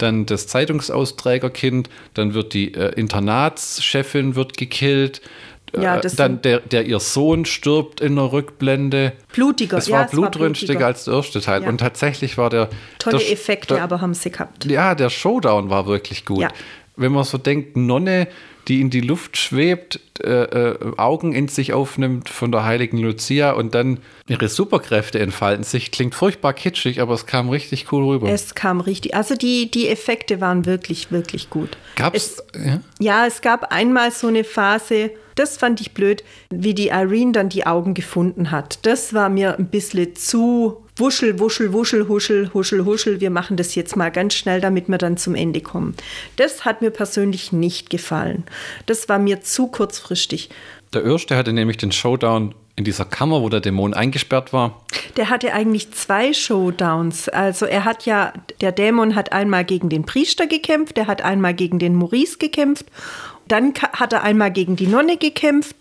dann das Zeitungsausträgerkind, dann wird die äh, Internatschefin wird gekillt, ja, äh, dann der, der ihr Sohn stirbt in der Rückblende. Blutiger. Es war ja, blutrünstiger als der erste Teil. Ja. Und tatsächlich war der. Tolle der, Effekte der, aber haben sie gehabt. Ja, der Showdown war wirklich gut. Ja. Wenn man so denkt, Nonne, die in die Luft schwebt, äh, äh, Augen in sich aufnimmt von der heiligen Lucia und dann ihre Superkräfte entfalten sich, klingt furchtbar kitschig, aber es kam richtig cool rüber. Es kam richtig, also die, die Effekte waren wirklich, wirklich gut. Gab es? Ja? ja, es gab einmal so eine Phase, das fand ich blöd, wie die Irene dann die Augen gefunden hat. Das war mir ein bisschen zu wuschel, wuschel, wuschel, huschel, huschel, huschel. Wir machen das jetzt mal ganz schnell, damit wir dann zum Ende kommen. Das hat mir persönlich nicht gefallen. Das war mir zu kurzfristig. Der Erste hatte nämlich den Showdown in dieser Kammer, wo der Dämon eingesperrt war. Der hatte eigentlich zwei Showdowns. Also er hat ja, der Dämon hat einmal gegen den Priester gekämpft, der hat einmal gegen den Maurice gekämpft dann hat er einmal gegen die Nonne gekämpft,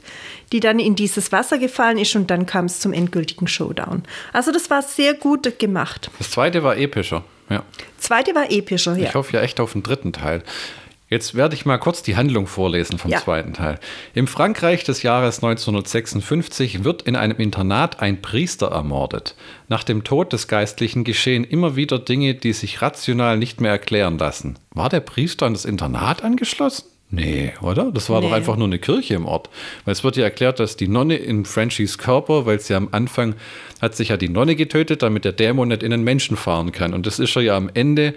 die dann in dieses Wasser gefallen ist und dann kam es zum endgültigen Showdown. Also das war sehr gut gemacht. Das zweite war epischer, ja. Zweite war epischer, ja. Ich hoffe ja echt auf den dritten Teil. Jetzt werde ich mal kurz die Handlung vorlesen vom Ja. zweiten Teil. Im Frankreich des Jahres 1956 wird in einem Internat ein Priester ermordet. Nach dem Tod des Geistlichen geschehen immer wieder Dinge, die sich rational nicht mehr erklären lassen. War der Priester an das Internat angeschlossen? Nee, oder? Das war doch Nee. einfach nur eine Kirche im Ort. Weil es wird ja erklärt, dass die Nonne in Frenchies Körper, weil sie am Anfang hat sich ja die Nonne getötet, damit der Dämon nicht in den Menschen fahren kann. Und das ist ja am Ende.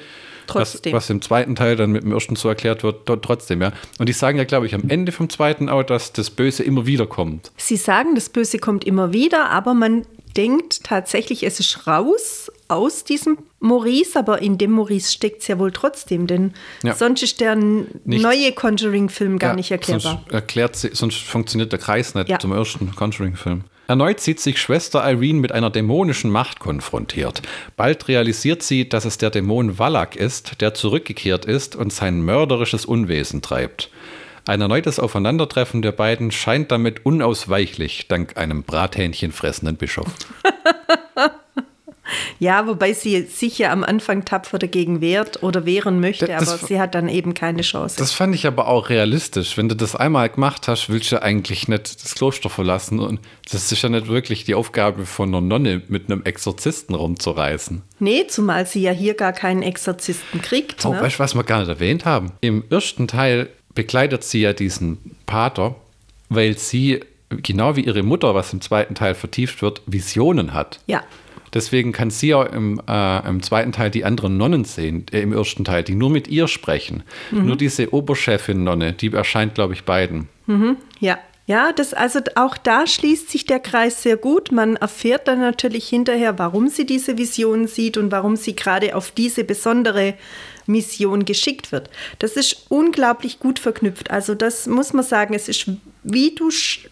Was, was im zweiten Teil dann mit dem ersten so erklärt wird, trotzdem, ja. Und die sagen ja, glaube ich, am Ende vom zweiten auch, dass das Böse immer wieder kommt. Sie sagen, das Böse kommt immer wieder, aber man denkt tatsächlich, es ist raus aus diesem Maurice, aber in dem Maurice steckt es ja wohl trotzdem, denn Ja. sonst ist der Nicht- neue Conjuring-Film gar Ja, nicht erklärbar. Sonst, erklärt sonst funktioniert der Kreis nicht Ja. zum ersten Conjuring-Film. Erneut sieht sich Schwester Irene mit einer dämonischen Macht konfrontiert. Bald realisiert sie, dass es der Dämon Wallach ist, der zurückgekehrt ist und sein mörderisches Unwesen treibt. Ein erneutes Aufeinandertreffen der beiden scheint damit unausweichlich, dank einem Brathähnchen fressenden Bischof. Ja, wobei sie sich ja am Anfang tapfer dagegen wehrt oder wehren möchte, Das- aber sie hat dann eben keine Chance. Das fand ich aber auch realistisch. Wenn du das einmal gemacht hast, willst du ja eigentlich nicht das Kloster verlassen. Und das ist ja nicht wirklich die Aufgabe von einer Nonne, mit einem Exorzisten rumzureißen. nee, zumal sie ja hier gar keinen Exorzisten kriegt. Oh, ne? weißt du, was wir gar nicht erwähnt haben? Im ersten Teil begleitet sie ja diesen Pater, weil sie, genau wie ihre Mutter, was im zweiten Teil vertieft wird, Visionen hat. Ja. Deswegen kann sie ja im, äh, im zweiten Teil die anderen Nonnen sehen, äh, im ersten Teil, die nur mit ihr sprechen. Nur diese Oberchefin-Nonne, die erscheint, glaube ich, beiden. Ja. Ja, das, also auch da schließt sich der Kreis sehr gut. Man erfährt dann natürlich hinterher, warum sie diese Vision sieht und warum sie gerade auf diese besondere Mission geschickt wird. Das ist unglaublich gut verknüpft. Also das muss man sagen, es ist, wie du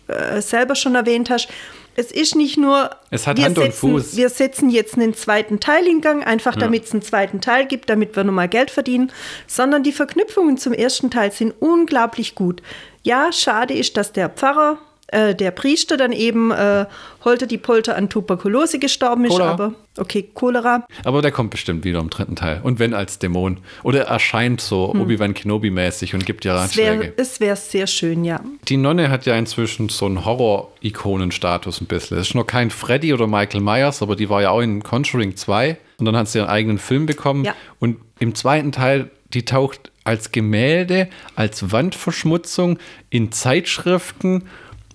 äh, selber schon erwähnt hast, es ist nicht nur, Es hat wir, Hand und setzen, Fuß. wir setzen jetzt einen zweiten Teil in Gang, einfach damit es einen zweiten Teil gibt, damit wir nochmal Geld verdienen, sondern die Verknüpfungen zum ersten Teil sind unglaublich gut. Ja, schade ist, dass der Pfarrer, äh, der Priester dann eben äh, holter die Polter an Tuberkulose gestorben ist, Cholera. aber okay, Cholera. Aber der kommt bestimmt wieder im dritten Teil. Und wenn als Dämon. Oder er erscheint so Obi-Wan Kenobi-mäßig und gibt ja Es wäre Ratschläge. es wär sehr schön, ja. Die Nonne hat ja inzwischen so einen Horror-Ikonen-Status ein bisschen. Es ist noch kein Freddy oder Michael Myers, aber die war ja auch in Conjuring 2. Und dann hat sie ihren eigenen Film bekommen. Ja. Und im zweiten Teil, die taucht als Gemälde, als Wandverschmutzung in Zeitschriften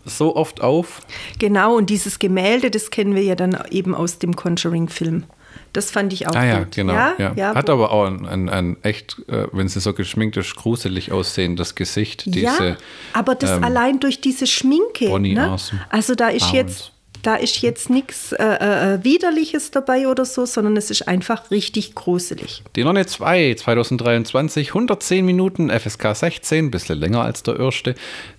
so oft auf. Genau, und dieses Gemälde, das kennen wir ja dann eben aus dem Conjuring-Film. Das fand ich auch Ah ja, gut. genau. Ja, Ja, ja, Hat aber auch ein, ein, ein echt, äh, wenn sie so geschminkt ist, gruselig aussehendes Gesicht. Diese, ja, aber das ähm, allein durch diese Schminke. Bonnie ne? Arson. Also da ist Owens. jetzt, da ist jetzt nichts äh, äh, Widerliches dabei oder so, sondern es ist einfach richtig gruselig. Die Nonne 2, 2023, 110 Minuten, FSK 16, bisschen länger als der erste.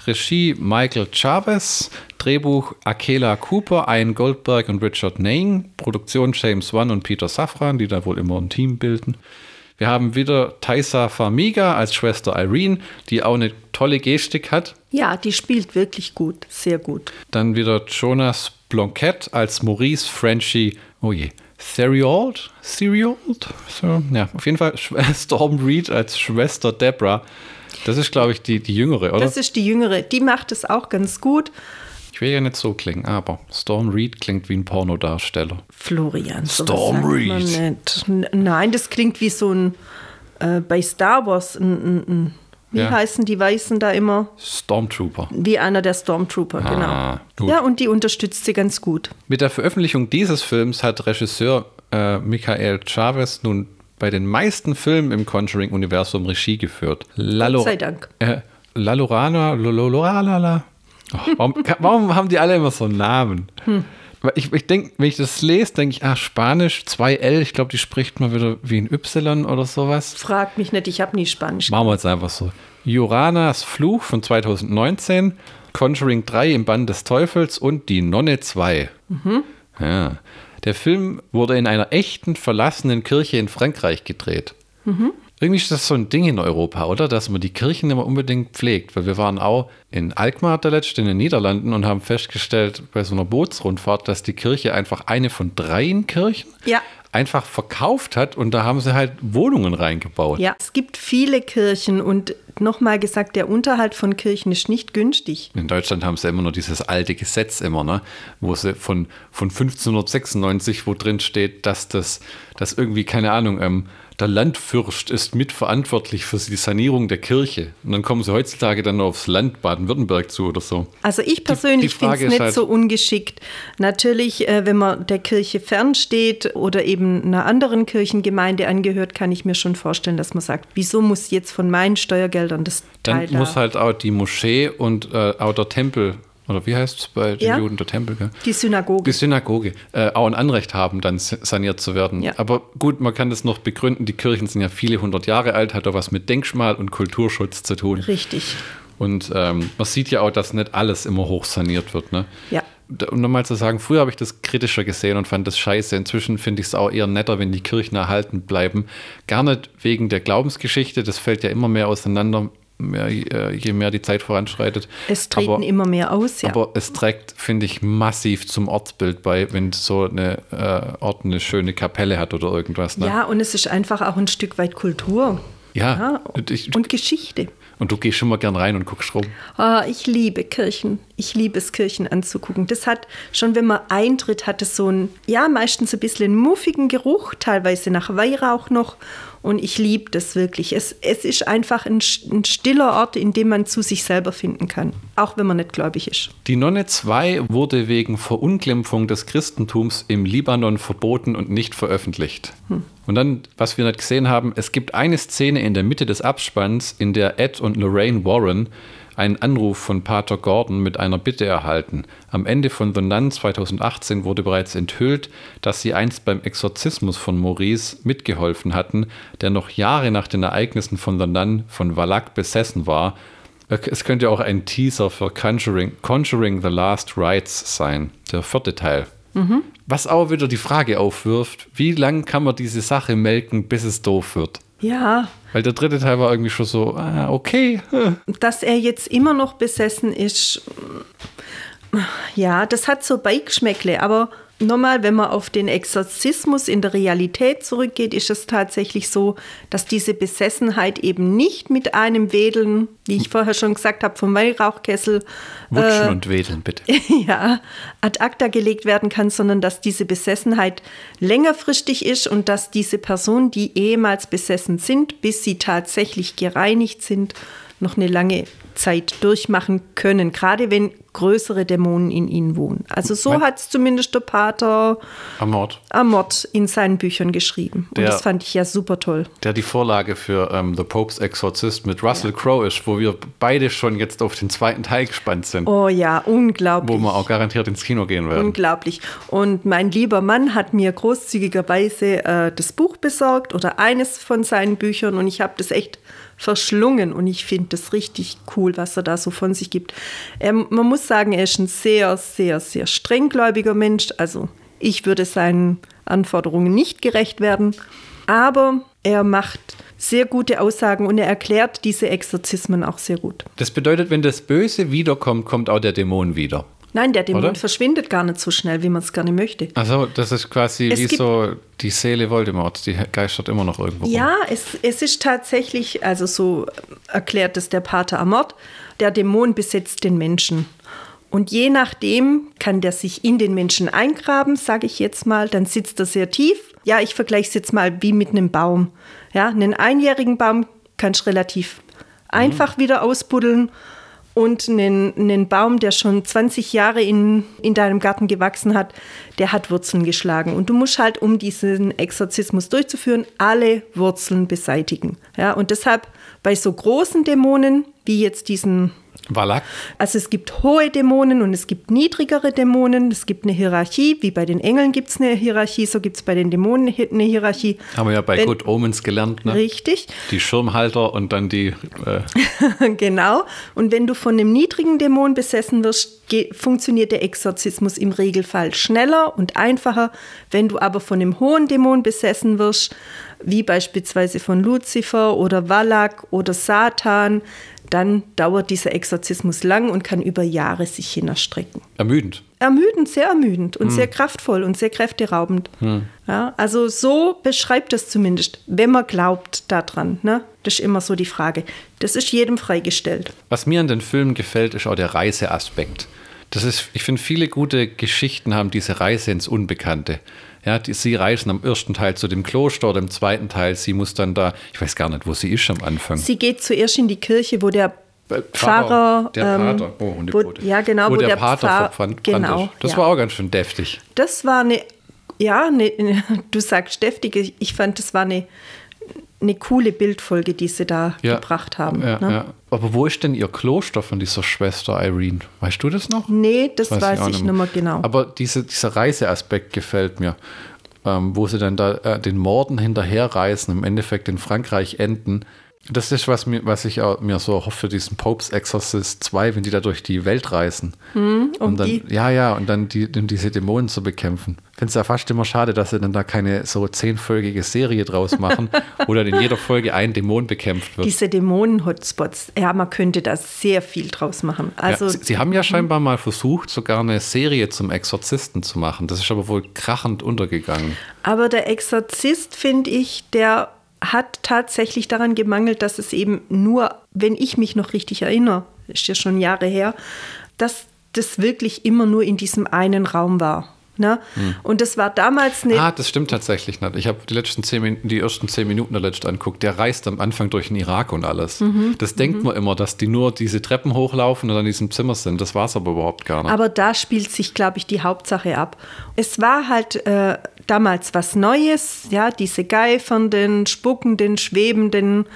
Regie Michael Chavez, Drehbuch Akela Cooper, Ian Goldberg und Richard Nain, Produktion James Wan und Peter Safran, die da wohl immer ein Team bilden. Wir haben wieder Taisa Farmiga als Schwester Irene, die auch eine tolle Gestik hat. Ja, die spielt wirklich gut, sehr gut. Dann wieder Jonas Blanquette als Maurice Frenchy, oh je, Theriault? Theriault? So, ja, auf jeden Fall Storm Reed als Schwester Deborah. Das ist, glaube ich, die, die jüngere, oder? Das ist die jüngere, die macht es auch ganz gut. Ich will ja nicht so klingen, aber Storm Reed klingt wie ein Pornodarsteller. Florian, Storm Reed. N- Nein, das klingt wie so ein, äh, bei Star Wars, ein, ein, ein, wie Ja. heißen die Weißen da immer? Stormtrooper. Wie einer der Stormtrooper, Ah, genau. gut. Ja, und die unterstützt sie ganz gut. Mit der Veröffentlichung dieses Films hat Regisseur äh, Michael Chavez nun bei den meisten Filmen im Conjuring-Universum Regie geführt. Lalo, Gott sei Dank. Äh, Lalorana, Lololala. Warum, warum haben die alle immer so einen Namen? Weil Ich, ich denke, wenn ich das lese, denke ich, ah, Spanisch, 2L, ich glaube, die spricht man wieder wie ein Y oder sowas. Frag mich nicht, ich habe nie Spanisch. Machen wir jetzt einfach so. Joranas Fluch von 2019, Conjuring 3 im Bann des Teufels und Die Nonne 2. Ja. Der Film wurde in einer echten verlassenen Kirche in Frankreich gedreht. Irgendwie ist das so ein Ding in Europa, oder? Dass man die Kirchen immer unbedingt pflegt. Weil wir waren auch in Alkmaar der letzte in den Niederlanden und haben festgestellt bei so einer Bootsrundfahrt, dass die Kirche einfach eine von dreien Kirchen Ja. einfach verkauft hat und da haben sie halt Wohnungen reingebaut. Ja, es gibt viele Kirchen und nochmal gesagt, der Unterhalt von Kirchen ist nicht günstig. In Deutschland haben sie immer nur dieses alte Gesetz immer, ne? wo sie von, von 1596, wo drin steht, dass das, dass irgendwie, keine Ahnung, ähm, der Landfürst ist mitverantwortlich für die Sanierung der Kirche. Und dann kommen sie heutzutage dann aufs Land Baden-Württemberg zu oder so. Also ich persönlich finde es nicht halt so ungeschickt. Natürlich, äh, wenn man der Kirche fernsteht oder eben einer anderen Kirchengemeinde angehört, kann ich mir schon vorstellen, dass man sagt, wieso muss jetzt von meinen Steuergeldern das Teil Dann muss da? halt auch die Moschee und äh, auch der Tempel oder wie heißt es bei den ja. Juden, der Tempel? Gell? Die Synagoge. Die Synagoge, äh, auch ein Anrecht haben, dann saniert zu werden. Ja. Aber gut, man kann das noch begründen, die Kirchen sind ja viele hundert Jahre alt, hat auch was mit Denkmal und Kulturschutz zu tun. Richtig. Und ähm, man sieht ja auch, dass nicht alles immer hoch saniert wird. Ne? Ja. Um nochmal zu sagen, früher habe ich das kritischer gesehen und fand das scheiße. Inzwischen finde ich es auch eher netter, wenn die Kirchen erhalten bleiben. Gar nicht wegen der Glaubensgeschichte, das fällt ja immer mehr auseinander mehr, äh, je mehr die Zeit voranschreitet. Es treten aber, immer mehr aus, ja. Aber es trägt, finde ich, massiv zum Ortsbild bei, wenn so eine äh, Ort eine schöne Kapelle hat oder irgendwas. Ne? Ja, und es ist einfach auch ein Stück weit Kultur. Ja. ja und, ich, und Geschichte. Und du gehst schon mal gern rein und guckst rum. Oh, ich liebe Kirchen. Ich liebe es, Kirchen anzugucken. Das hat schon, wenn man eintritt, hat es so einen, ja, meistens ein bisschen einen muffigen Geruch, teilweise nach Weihrauch noch. Und ich liebe das wirklich. Es, es ist einfach ein, ein, stiller Ort, in dem man zu sich selber finden kann, auch wenn man nicht gläubig ist. Die Nonne 2 wurde wegen Verunglimpfung des Christentums im Libanon verboten und nicht veröffentlicht. Hm. Und dann, was wir nicht gesehen haben, es gibt eine Szene in der Mitte des Abspanns, in der Ed und Lorraine Warren einen Anruf von Pater Gordon mit einer Bitte erhalten. Am Ende von The Nun 2018 wurde bereits enthüllt, dass sie einst beim Exorzismus von Maurice mitgeholfen hatten, der noch Jahre nach den Ereignissen von The Nun von Valak besessen war. Es könnte auch ein Teaser für Conjuring, Conjuring the Last Rites sein, der vierte Teil. Mhm. Was auch wieder die Frage aufwirft, wie lange kann man diese Sache melken, bis es doof wird? Ja. Weil der dritte Teil war irgendwie schon so, ah, okay. Dass er jetzt immer noch besessen ist, ja, das hat so Beigeschmäckle, aber Nochmal, wenn man auf den Exorzismus in der Realität zurückgeht, ist es tatsächlich so, dass diese Besessenheit eben nicht mit einem Wedeln, wie ich vorher schon gesagt habe, vom Weihrauchkessel. Wutschen äh, und Wedeln, bitte. Ja, ad acta gelegt werden kann, sondern dass diese Besessenheit längerfristig ist und dass diese Personen, die ehemals besessen sind, bis sie tatsächlich gereinigt sind, noch eine lange Zeit durchmachen können, gerade wenn größere Dämonen in ihnen wohnen. Also so hat es zumindest der Pater Amort. Amort in seinen Büchern geschrieben. Und der, das fand ich ja super toll. Der die Vorlage für ähm, The Pope's Exorcist mit Russell ja. Crowe ist, wo wir beide schon jetzt auf den zweiten Teil gespannt sind. Oh ja, unglaublich. Wo wir auch garantiert ins Kino gehen werden. Unglaublich. Und mein lieber Mann hat mir großzügigerweise äh, das Buch besorgt oder eines von seinen Büchern und ich habe das echt verschlungen und ich finde das richtig cool, was er da so von sich gibt. Er, man muss sagen, er ist ein sehr, sehr, sehr strenggläubiger Mensch. Also ich würde seinen Anforderungen nicht gerecht werden, aber er macht sehr gute Aussagen und er erklärt diese Exorzismen auch sehr gut. Das bedeutet, wenn das Böse wiederkommt, kommt auch der Dämon wieder. Nein, der Dämon Oder? verschwindet gar nicht so schnell, wie man es gerne möchte. Also das ist quasi es wie so die Seele Voldemorts, die geistert immer noch irgendwo. Ja, es, es ist tatsächlich, also so erklärt es der Pater Amort, der Dämon besetzt den Menschen. Und je nachdem kann der sich in den Menschen eingraben, sage ich jetzt mal, dann sitzt er sehr tief. Ja, ich vergleiche es jetzt mal wie mit einem Baum. Ja, einen einjährigen Baum kannst du relativ mhm. einfach wieder ausbuddeln und einen, einen Baum, der schon 20 Jahre in, in deinem Garten gewachsen hat, der hat Wurzeln geschlagen. Und du musst halt, um diesen Exorzismus durchzuführen, alle Wurzeln beseitigen. Ja, und deshalb bei so großen Dämonen, wie jetzt diesen Valak. Also es gibt hohe Dämonen und es gibt niedrigere Dämonen. Es gibt eine Hierarchie, wie bei den Engeln gibt es eine Hierarchie, so gibt es bei den Dämonen eine Hierarchie. Haben wir ja bei Wenn, Good Omens gelernt, ne? Richtig. Die Schirmhalter und dann die. Äh genau. Und wenn du von einem niedrigen Dämon besessen wirst, funktioniert der Exorzismus im Regelfall schneller und einfacher. Wenn du aber von einem hohen Dämon besessen wirst, wie beispielsweise von Luzifer oder Wallach oder Satan, dann dauert dieser Exorzismus lang und kann über Jahre sich hinterstrecken. Ermüdend. Ermüdend, sehr ermüdend und sehr kraftvoll und sehr kräfteraubend. Ja, also so beschreibt es zumindest, wenn man glaubt daran. Ne? Das ist immer so die Frage. Das ist jedem freigestellt. Was mir an den Filmen gefällt, ist auch der Reiseaspekt. Das ist, ich finde, viele gute Geschichten haben diese Reise ins Unbekannte. Ja, die, sie reisen am ersten Teil zu dem Kloster oder im zweiten Teil, sie muss dann da, ich weiß gar nicht, wo sie ist am Anfang. Sie geht zuerst in die Kirche, wo der Äh, Pfarrer, Der ähm, Pater. Oh, und die wo- Brote. ja, genau, Wo, wo der, der Pater Pfarr- verbrannt genau, ist. Das ja. war auch ganz schön deftig. Das war eine, ja, eine, du sagst deftige, ich fand, das war eine, eine coole Bildfolge, die sie da Ja. gebracht haben. Ja, ne? ja. Aber wo ist denn ihr Kloster von dieser Schwester Irene? Weißt du das noch? Nee, das weiß, auch ich nicht mehr genau. Aber diese, dieser Reiseaspekt gefällt mir. Ähm, wo sie dann da äh, den Morden hinterherreisen, im Endeffekt in Frankreich enden. Das ist, was, mir, was ich mir so hoffe für diesen Popes Exorcist 2, wenn die da durch die Welt reisen. um und dann, die- ja, ja, und dann die, um diese Dämonen zu bekämpfen. Ich finde es ja fast immer schade, dass sie dann da keine so zehnfolgige Serie draus machen, wo dann in jeder Folge ein Dämon bekämpft wird. Diese Dämonen-Hotspots, ja, man könnte da sehr viel draus machen. Also, ja, sie, sie haben ja scheinbar mal versucht, sogar eine Serie zum Exorzisten zu machen. Das ist aber wohl krachend untergegangen. aber der Exorzist, finde ich, der hat tatsächlich daran gemangelt, dass es eben nur, wenn ich mich noch richtig erinnere, ist ja schon Jahre her, dass das wirklich immer nur in diesem einen Raum war. Ne? Und das war damals eine. Ah, das stimmt tatsächlich nicht. Ich habe die letzten zehn Minuten, die ersten zehn Minuten der letzten anguckt. Der reist am Anfang durch den Irak und alles. Mhm. Das denkt man immer, dass die nur diese Treppen hochlaufen und in diesem Zimmer sind. Das war es aber überhaupt gar nicht. Aber da spielt sich, glaube ich, die Hauptsache ab. Es war halt äh, damals was Neues, ja, diese geifernden, spuckenden, schwebenden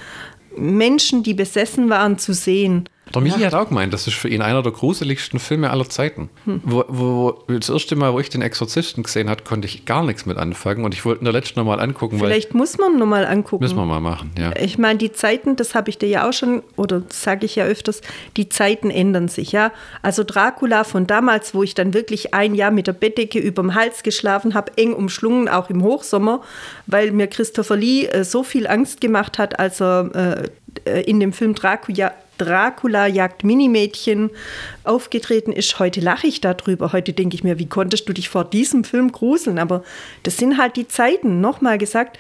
Menschen, die besessen waren, zu sehen. Der Michi hat auch gemeint, das ist für ihn einer der gruseligsten Filme aller Zeiten. Wo, wo das erste Mal, wo ich den Exorzisten gesehen habe, konnte ich gar nichts mit anfangen und ich wollte ihn der letzten nochmal angucken, Vielleicht muss man nur mal angucken. müssen wir mal machen, ja. Ich meine, die Zeiten, das habe ich dir ja auch schon, oder sage ich ja öfters, die Zeiten ändern sich, ja. Also Dracula von damals, wo ich dann wirklich ein Jahr mit der Bettdecke überm Hals geschlafen habe, eng umschlungen, auch im Hochsommer, weil mir Christopher Lee äh, so viel Angst gemacht hat, als er äh, äh, in dem Film Dracula, Dracula jagt Minimädchen aufgetreten ist. Heute lache ich darüber. Heute denke ich mir, wie konntest du dich vor diesem Film gruseln? Aber das sind halt die Zeiten. Nochmal gesagt,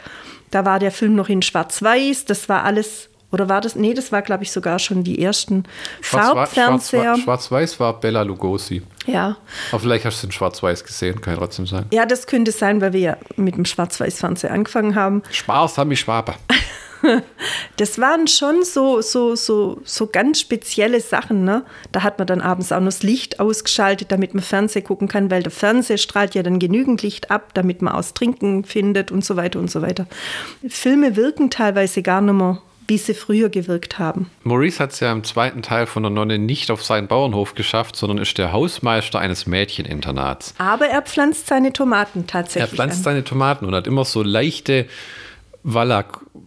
da war der Film noch in Schwarz-Weiß. Das war alles, oder war das? Nee, das war, glaube ich, sogar schon die ersten Farbfernseher. Schwarz- Schwarz-Weiß war Bella Lugosi. Ja. Aber vielleicht hast du den Schwarz-Weiß gesehen, kann ja trotzdem sein. ja, das könnte sein, weil wir ja mit dem Schwarz-Weiß-Fernseher angefangen haben. Sparsame Schwabe. Das waren schon so, so, so, so ganz spezielle Sachen. Ne? Da hat man dann abends auch noch das Licht ausgeschaltet, damit man Fernsehen gucken kann, weil der Fernseher strahlt ja dann genügend Licht ab, damit man aus Trinken findet und so weiter und so weiter. Filme wirken teilweise gar nicht mehr, wie sie früher gewirkt haben. Maurice hat es ja im zweiten Teil von der Nonne nicht auf seinen Bauernhof geschafft, sondern ist der Hausmeister eines Mädcheninternats. Aber er pflanzt seine Tomaten Er tatsächlich. pflanzt an. seine Tomaten und hat immer so leichte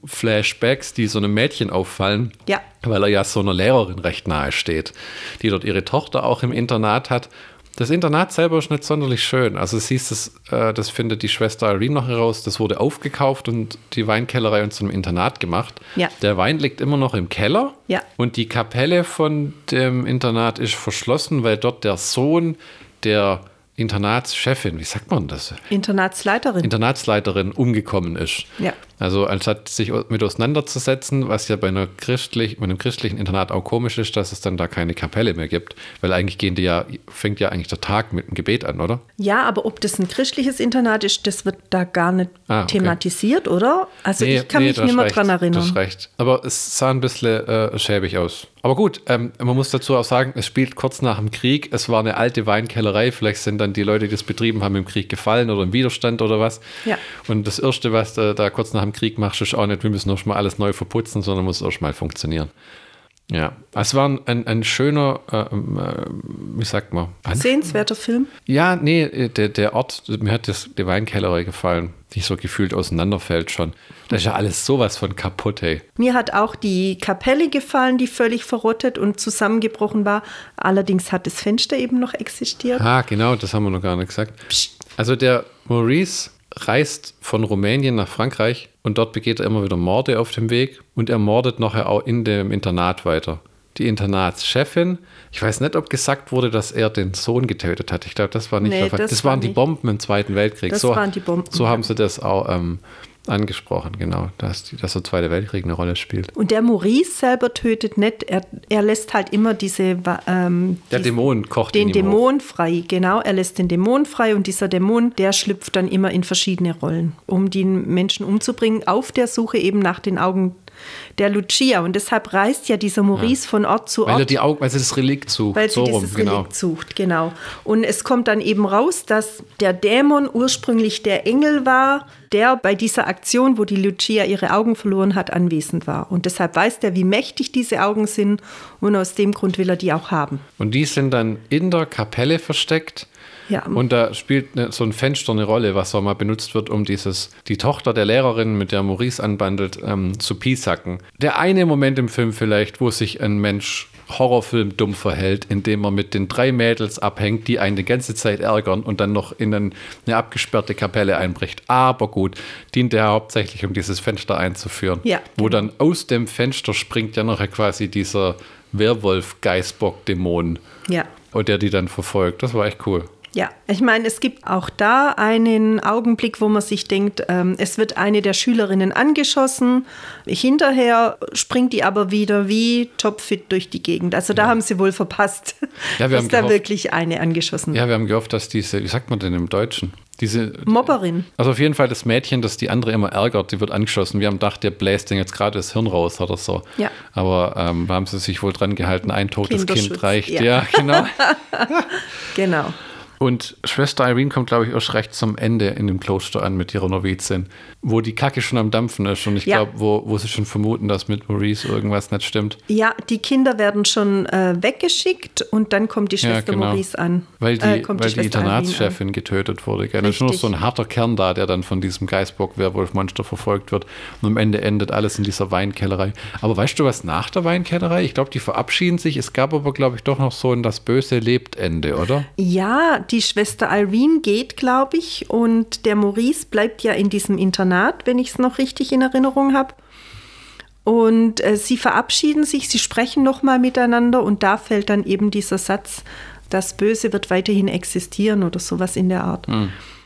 Wallach-Flashbacks, die so einem Mädchen auffallen, Ja. weil er ja so einer Lehrerin recht nahe steht, die dort ihre Tochter auch im Internat hat. Das Internat selber ist nicht sonderlich schön. Also es hieß, das, äh, das findet die Schwester Irene noch heraus, das wurde aufgekauft und die Weinkellerei und zum Internat gemacht. Ja. Der Wein liegt immer noch im Keller Ja. und die Kapelle von dem Internat ist verschlossen, weil dort der Sohn der Internatschefin, wie sagt man das? Internatsleiterin. Internatsleiterin umgekommen ist. Ja. Also anstatt sich mit auseinanderzusetzen, was ja bei, einer christlich, bei einem christlichen Internat auch komisch ist, dass es dann da keine Kapelle mehr gibt, weil eigentlich gehen die ja, fängt ja eigentlich der Tag mit dem Gebet an, oder? ja, aber ob das ein christliches Internat ist, das wird da gar nicht Ah, okay. thematisiert, oder? Also ich kann mich du nicht mehr recht, dran erinnern. hast recht. Aber es sah ein bisschen äh, schäbig aus. Aber gut, ähm, man muss dazu auch sagen, es spielt kurz nach dem Krieg. Es war eine alte Weinkellerei. Vielleicht sind dann die Leute, die das betrieben haben, im Krieg gefallen oder im Widerstand oder was. Ja. Und das Erste, was du da kurz nach dem Krieg machst, ist auch nicht, wir müssen erst mal alles neu verputzen, sondern muss erst mal funktionieren. Ja, es war ein, ein schöner, äh, ähm, äh, wie sagt man? Sehenswerter Film. ja, nee, der, der Ort, mir hat das, die Weinkellerei gefallen, die so gefühlt auseinanderfällt schon. Da ist ja alles sowas von kaputt, hey. Mir hat auch die Kapelle gefallen, die völlig verrottet und zusammengebrochen war. Allerdings hat das Fenster eben noch existiert. Ah, genau, das haben wir noch gar nicht gesagt. Also der Maurice reist von Rumänien nach Frankreich und dort begeht er immer wieder Morde auf dem Weg und er mordet nachher auch in dem Internat weiter. Die Internatschefin. Ich weiß nicht, ob gesagt wurde, dass er den Sohn getötet hat. Ich glaube, das war nicht Nee, der Fall. das Das, war waren die nicht. Bomben im Zweiten Weltkrieg. Das so, waren die Bomben, So haben sie das auch ähm, angesprochen, genau, dass, die, dass der Zweite Weltkrieg eine Rolle spielt. Und der Maurice selber tötet nicht, er, er lässt halt immer diese. Ähm, Der die- Dämon kocht Den in ihm hoch. Dämon frei, genau. Er lässt den Dämon frei und dieser Dämon, der schlüpft dann immer in verschiedene Rollen, um die Menschen umzubringen, auf der Suche eben nach den Augen der Lucia. Und deshalb reist ja dieser Maurice von Ort zu Weil er Ort. die Augen, weil sie das Relikt sucht. Weil sie so rum, dieses genau. Relikt sucht, genau. Und es kommt dann eben raus, dass der Dämon ursprünglich der Engel war, der bei dieser Aktion, wo die Lucia ihre Augen verloren hat, anwesend war. Und deshalb weiß der, wie mächtig diese Augen sind und aus dem Grund will er die auch haben. Und die sind dann in der Kapelle versteckt. Ja. Und da spielt ne, so ein Fenster eine Rolle, was auch mal benutzt wird, um dieses, die Tochter der Lehrerin, mit der Maurice anbandelt, ähm, zu piesacken. Der eine Moment im Film vielleicht, wo sich ein Mensch Horrorfilm dumm verhält, indem er mit den drei Mädels abhängt, die einen die ganze Zeit ärgern und dann noch in einen, eine abgesperrte Kapelle einbricht. Aber gut, dient er hauptsächlich, um dieses Fenster einzuführen. Ja. Wo dann aus dem Fenster springt ja nachher quasi dieser Werwolf-Geißbock-Dämon. Ja. Und der die dann verfolgt. Das war echt cool. Ja, ich meine, es gibt auch da einen Augenblick, wo man sich denkt, ähm, es wird eine der Schülerinnen angeschossen. Hinterher springt die aber wieder wie topfit durch die Gegend. Also da haben sie wohl verpasst, Ja, wir dass haben da gehofft- wirklich eine angeschossen wird. Ja, wir haben gehofft, dass diese, wie sagt man denn im Deutschen? Diese, Mobberin. also auf jeden Fall das Mädchen, das die andere immer ärgert, die wird angeschossen. Wir haben gedacht, der bläst den jetzt gerade das Hirn raus oder so. Ja. Aber ähm, da haben sie sich wohl dran gehalten, ein totes Kind reicht. ja. Ja, genau. Genau. Und Schwester Irene kommt, glaube ich, erst recht zum Ende in dem Kloster an mit ihrer Novizin, wo die Kacke schon am Dampfen ist. Und ich Ja. glaube, wo, wo sie schon vermuten, dass mit Maurice irgendwas nicht stimmt. Ja, die Kinder werden schon äh, weggeschickt und dann kommt die Schwester genau. Maurice an. Weil die, Äh, weil die, an. Internatschefin getötet wurde. Gell? Das ist nur so ein harter Kern da, der dann von diesem Geißbock-Werwolf-Monster verfolgt wird. Und am Ende endet alles in dieser Weinkellerei. Aber weißt du was nach der Weinkellerei? Ich glaube, die verabschieden sich. Es gab aber, glaube ich, doch noch so ein Das Böse lebt Ende, oder? Ja, die Schwester Irene geht, glaube ich, und der Maurice bleibt ja in diesem Internat, wenn ich es noch richtig in Erinnerung habe. Und äh, sie verabschieden sich, sie sprechen nochmal miteinander und da fällt dann eben dieser Satz, das Böse wird weiterhin existieren oder sowas in der Art.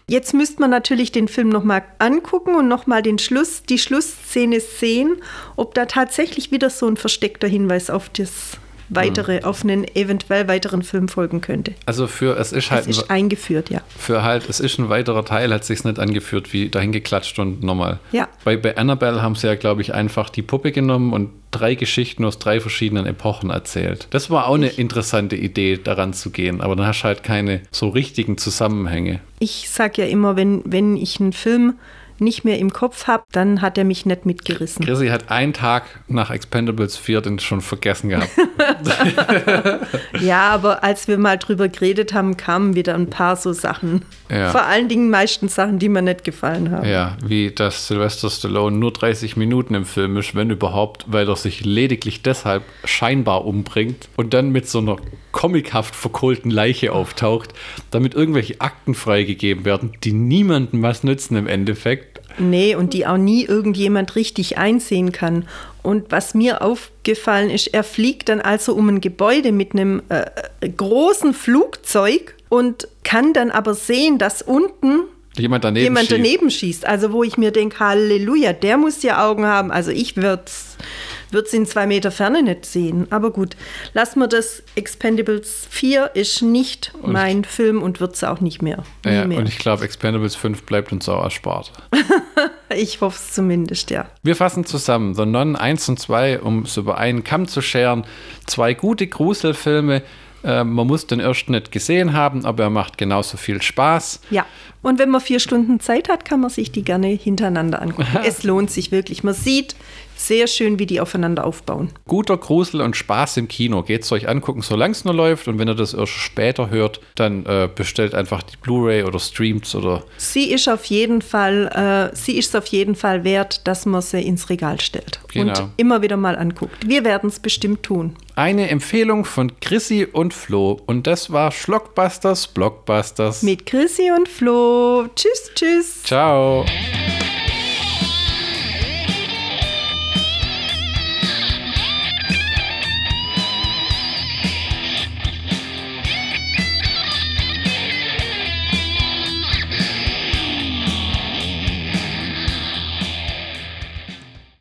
Jetzt müsste man natürlich den Film nochmal angucken und nochmal den Schluss, die Schlussszene sehen, ob da tatsächlich wieder so ein versteckter Hinweis auf das weitere, auf einen eventuell weiteren Film folgen könnte. Also für es ist halt Es ist eingeführt, ja. für halt, es ist ein weiterer Teil, hat sich nicht angeführt wie dahin geklatscht und nochmal. Ja. Bei, bei Annabelle haben sie ja, glaube ich, einfach die Puppe genommen und drei Geschichten aus drei verschiedenen Epochen erzählt. Das war auch eine interessante Idee, daran zu gehen, aber dann hast du halt keine so richtigen Zusammenhänge. Ich sage ja immer, wenn, wenn ich einen Film nicht mehr im Kopf habe, dann hat er mich nicht mitgerissen. Chrissy hat einen Tag nach Expendables 4 den schon vergessen gehabt. Ja, aber als wir mal drüber geredet haben, kamen wieder ein paar so Sachen. Ja. Vor allen Dingen meistens Sachen, die mir nicht gefallen haben. ja, wie dass Sylvester Stallone nur 30 Minuten im Film ist, wenn überhaupt, weil er sich lediglich deshalb scheinbar umbringt und dann mit so einer comichaft verkohlten Leiche auftaucht, damit irgendwelche Akten freigegeben werden, die niemandem was nützen im Endeffekt. Nee, und die auch nie irgendjemand richtig einsehen kann. Und was mir aufgefallen ist, er fliegt dann also um ein Gebäude mit einem äh, äh, großen Flugzeug und kann dann aber sehen, dass unten Jemand daneben jemand schießt. daneben schießt. Also wo ich mir denke, Halleluja, der muss ja Augen haben. Also ich würde es in zwei Meter Ferne nicht sehen. Aber gut, lassen wir das. Expendables 4 ist nicht mein Film und wird es auch nicht mehr. Ja, mehr. und ich glaube, Expendables 5 bleibt uns auch erspart. ich hoffe es zumindest, ja. Wir fassen zusammen. The Nun 1 und 2, um es über einen Kamm zu scheren. Zwei gute Gruselfilme. Äh, man muss den ersten nicht gesehen haben, aber er macht genauso viel Spaß. Ja. Und wenn man vier Stunden Zeit hat, kann man sich die gerne hintereinander angucken. es lohnt sich wirklich. Man sieht sehr schön, wie die aufeinander aufbauen. Guter Grusel und Spaß im Kino. Geht es euch angucken, solange es nur läuft. Und wenn ihr das erst später hört, dann äh, bestellt einfach die Blu-ray oder streamt oder Sie ist auf jeden Fall, äh, sie ist auf jeden Fall wert, dass man sie ins Regal stellt Genau. und immer wieder mal anguckt. Wir werden es bestimmt tun. eine Empfehlung von Chrissy und Flo. Und das war Schlockbusters Blockbusters. Mit Chrissy und Flo. Tschüss, tschüss. Ciao.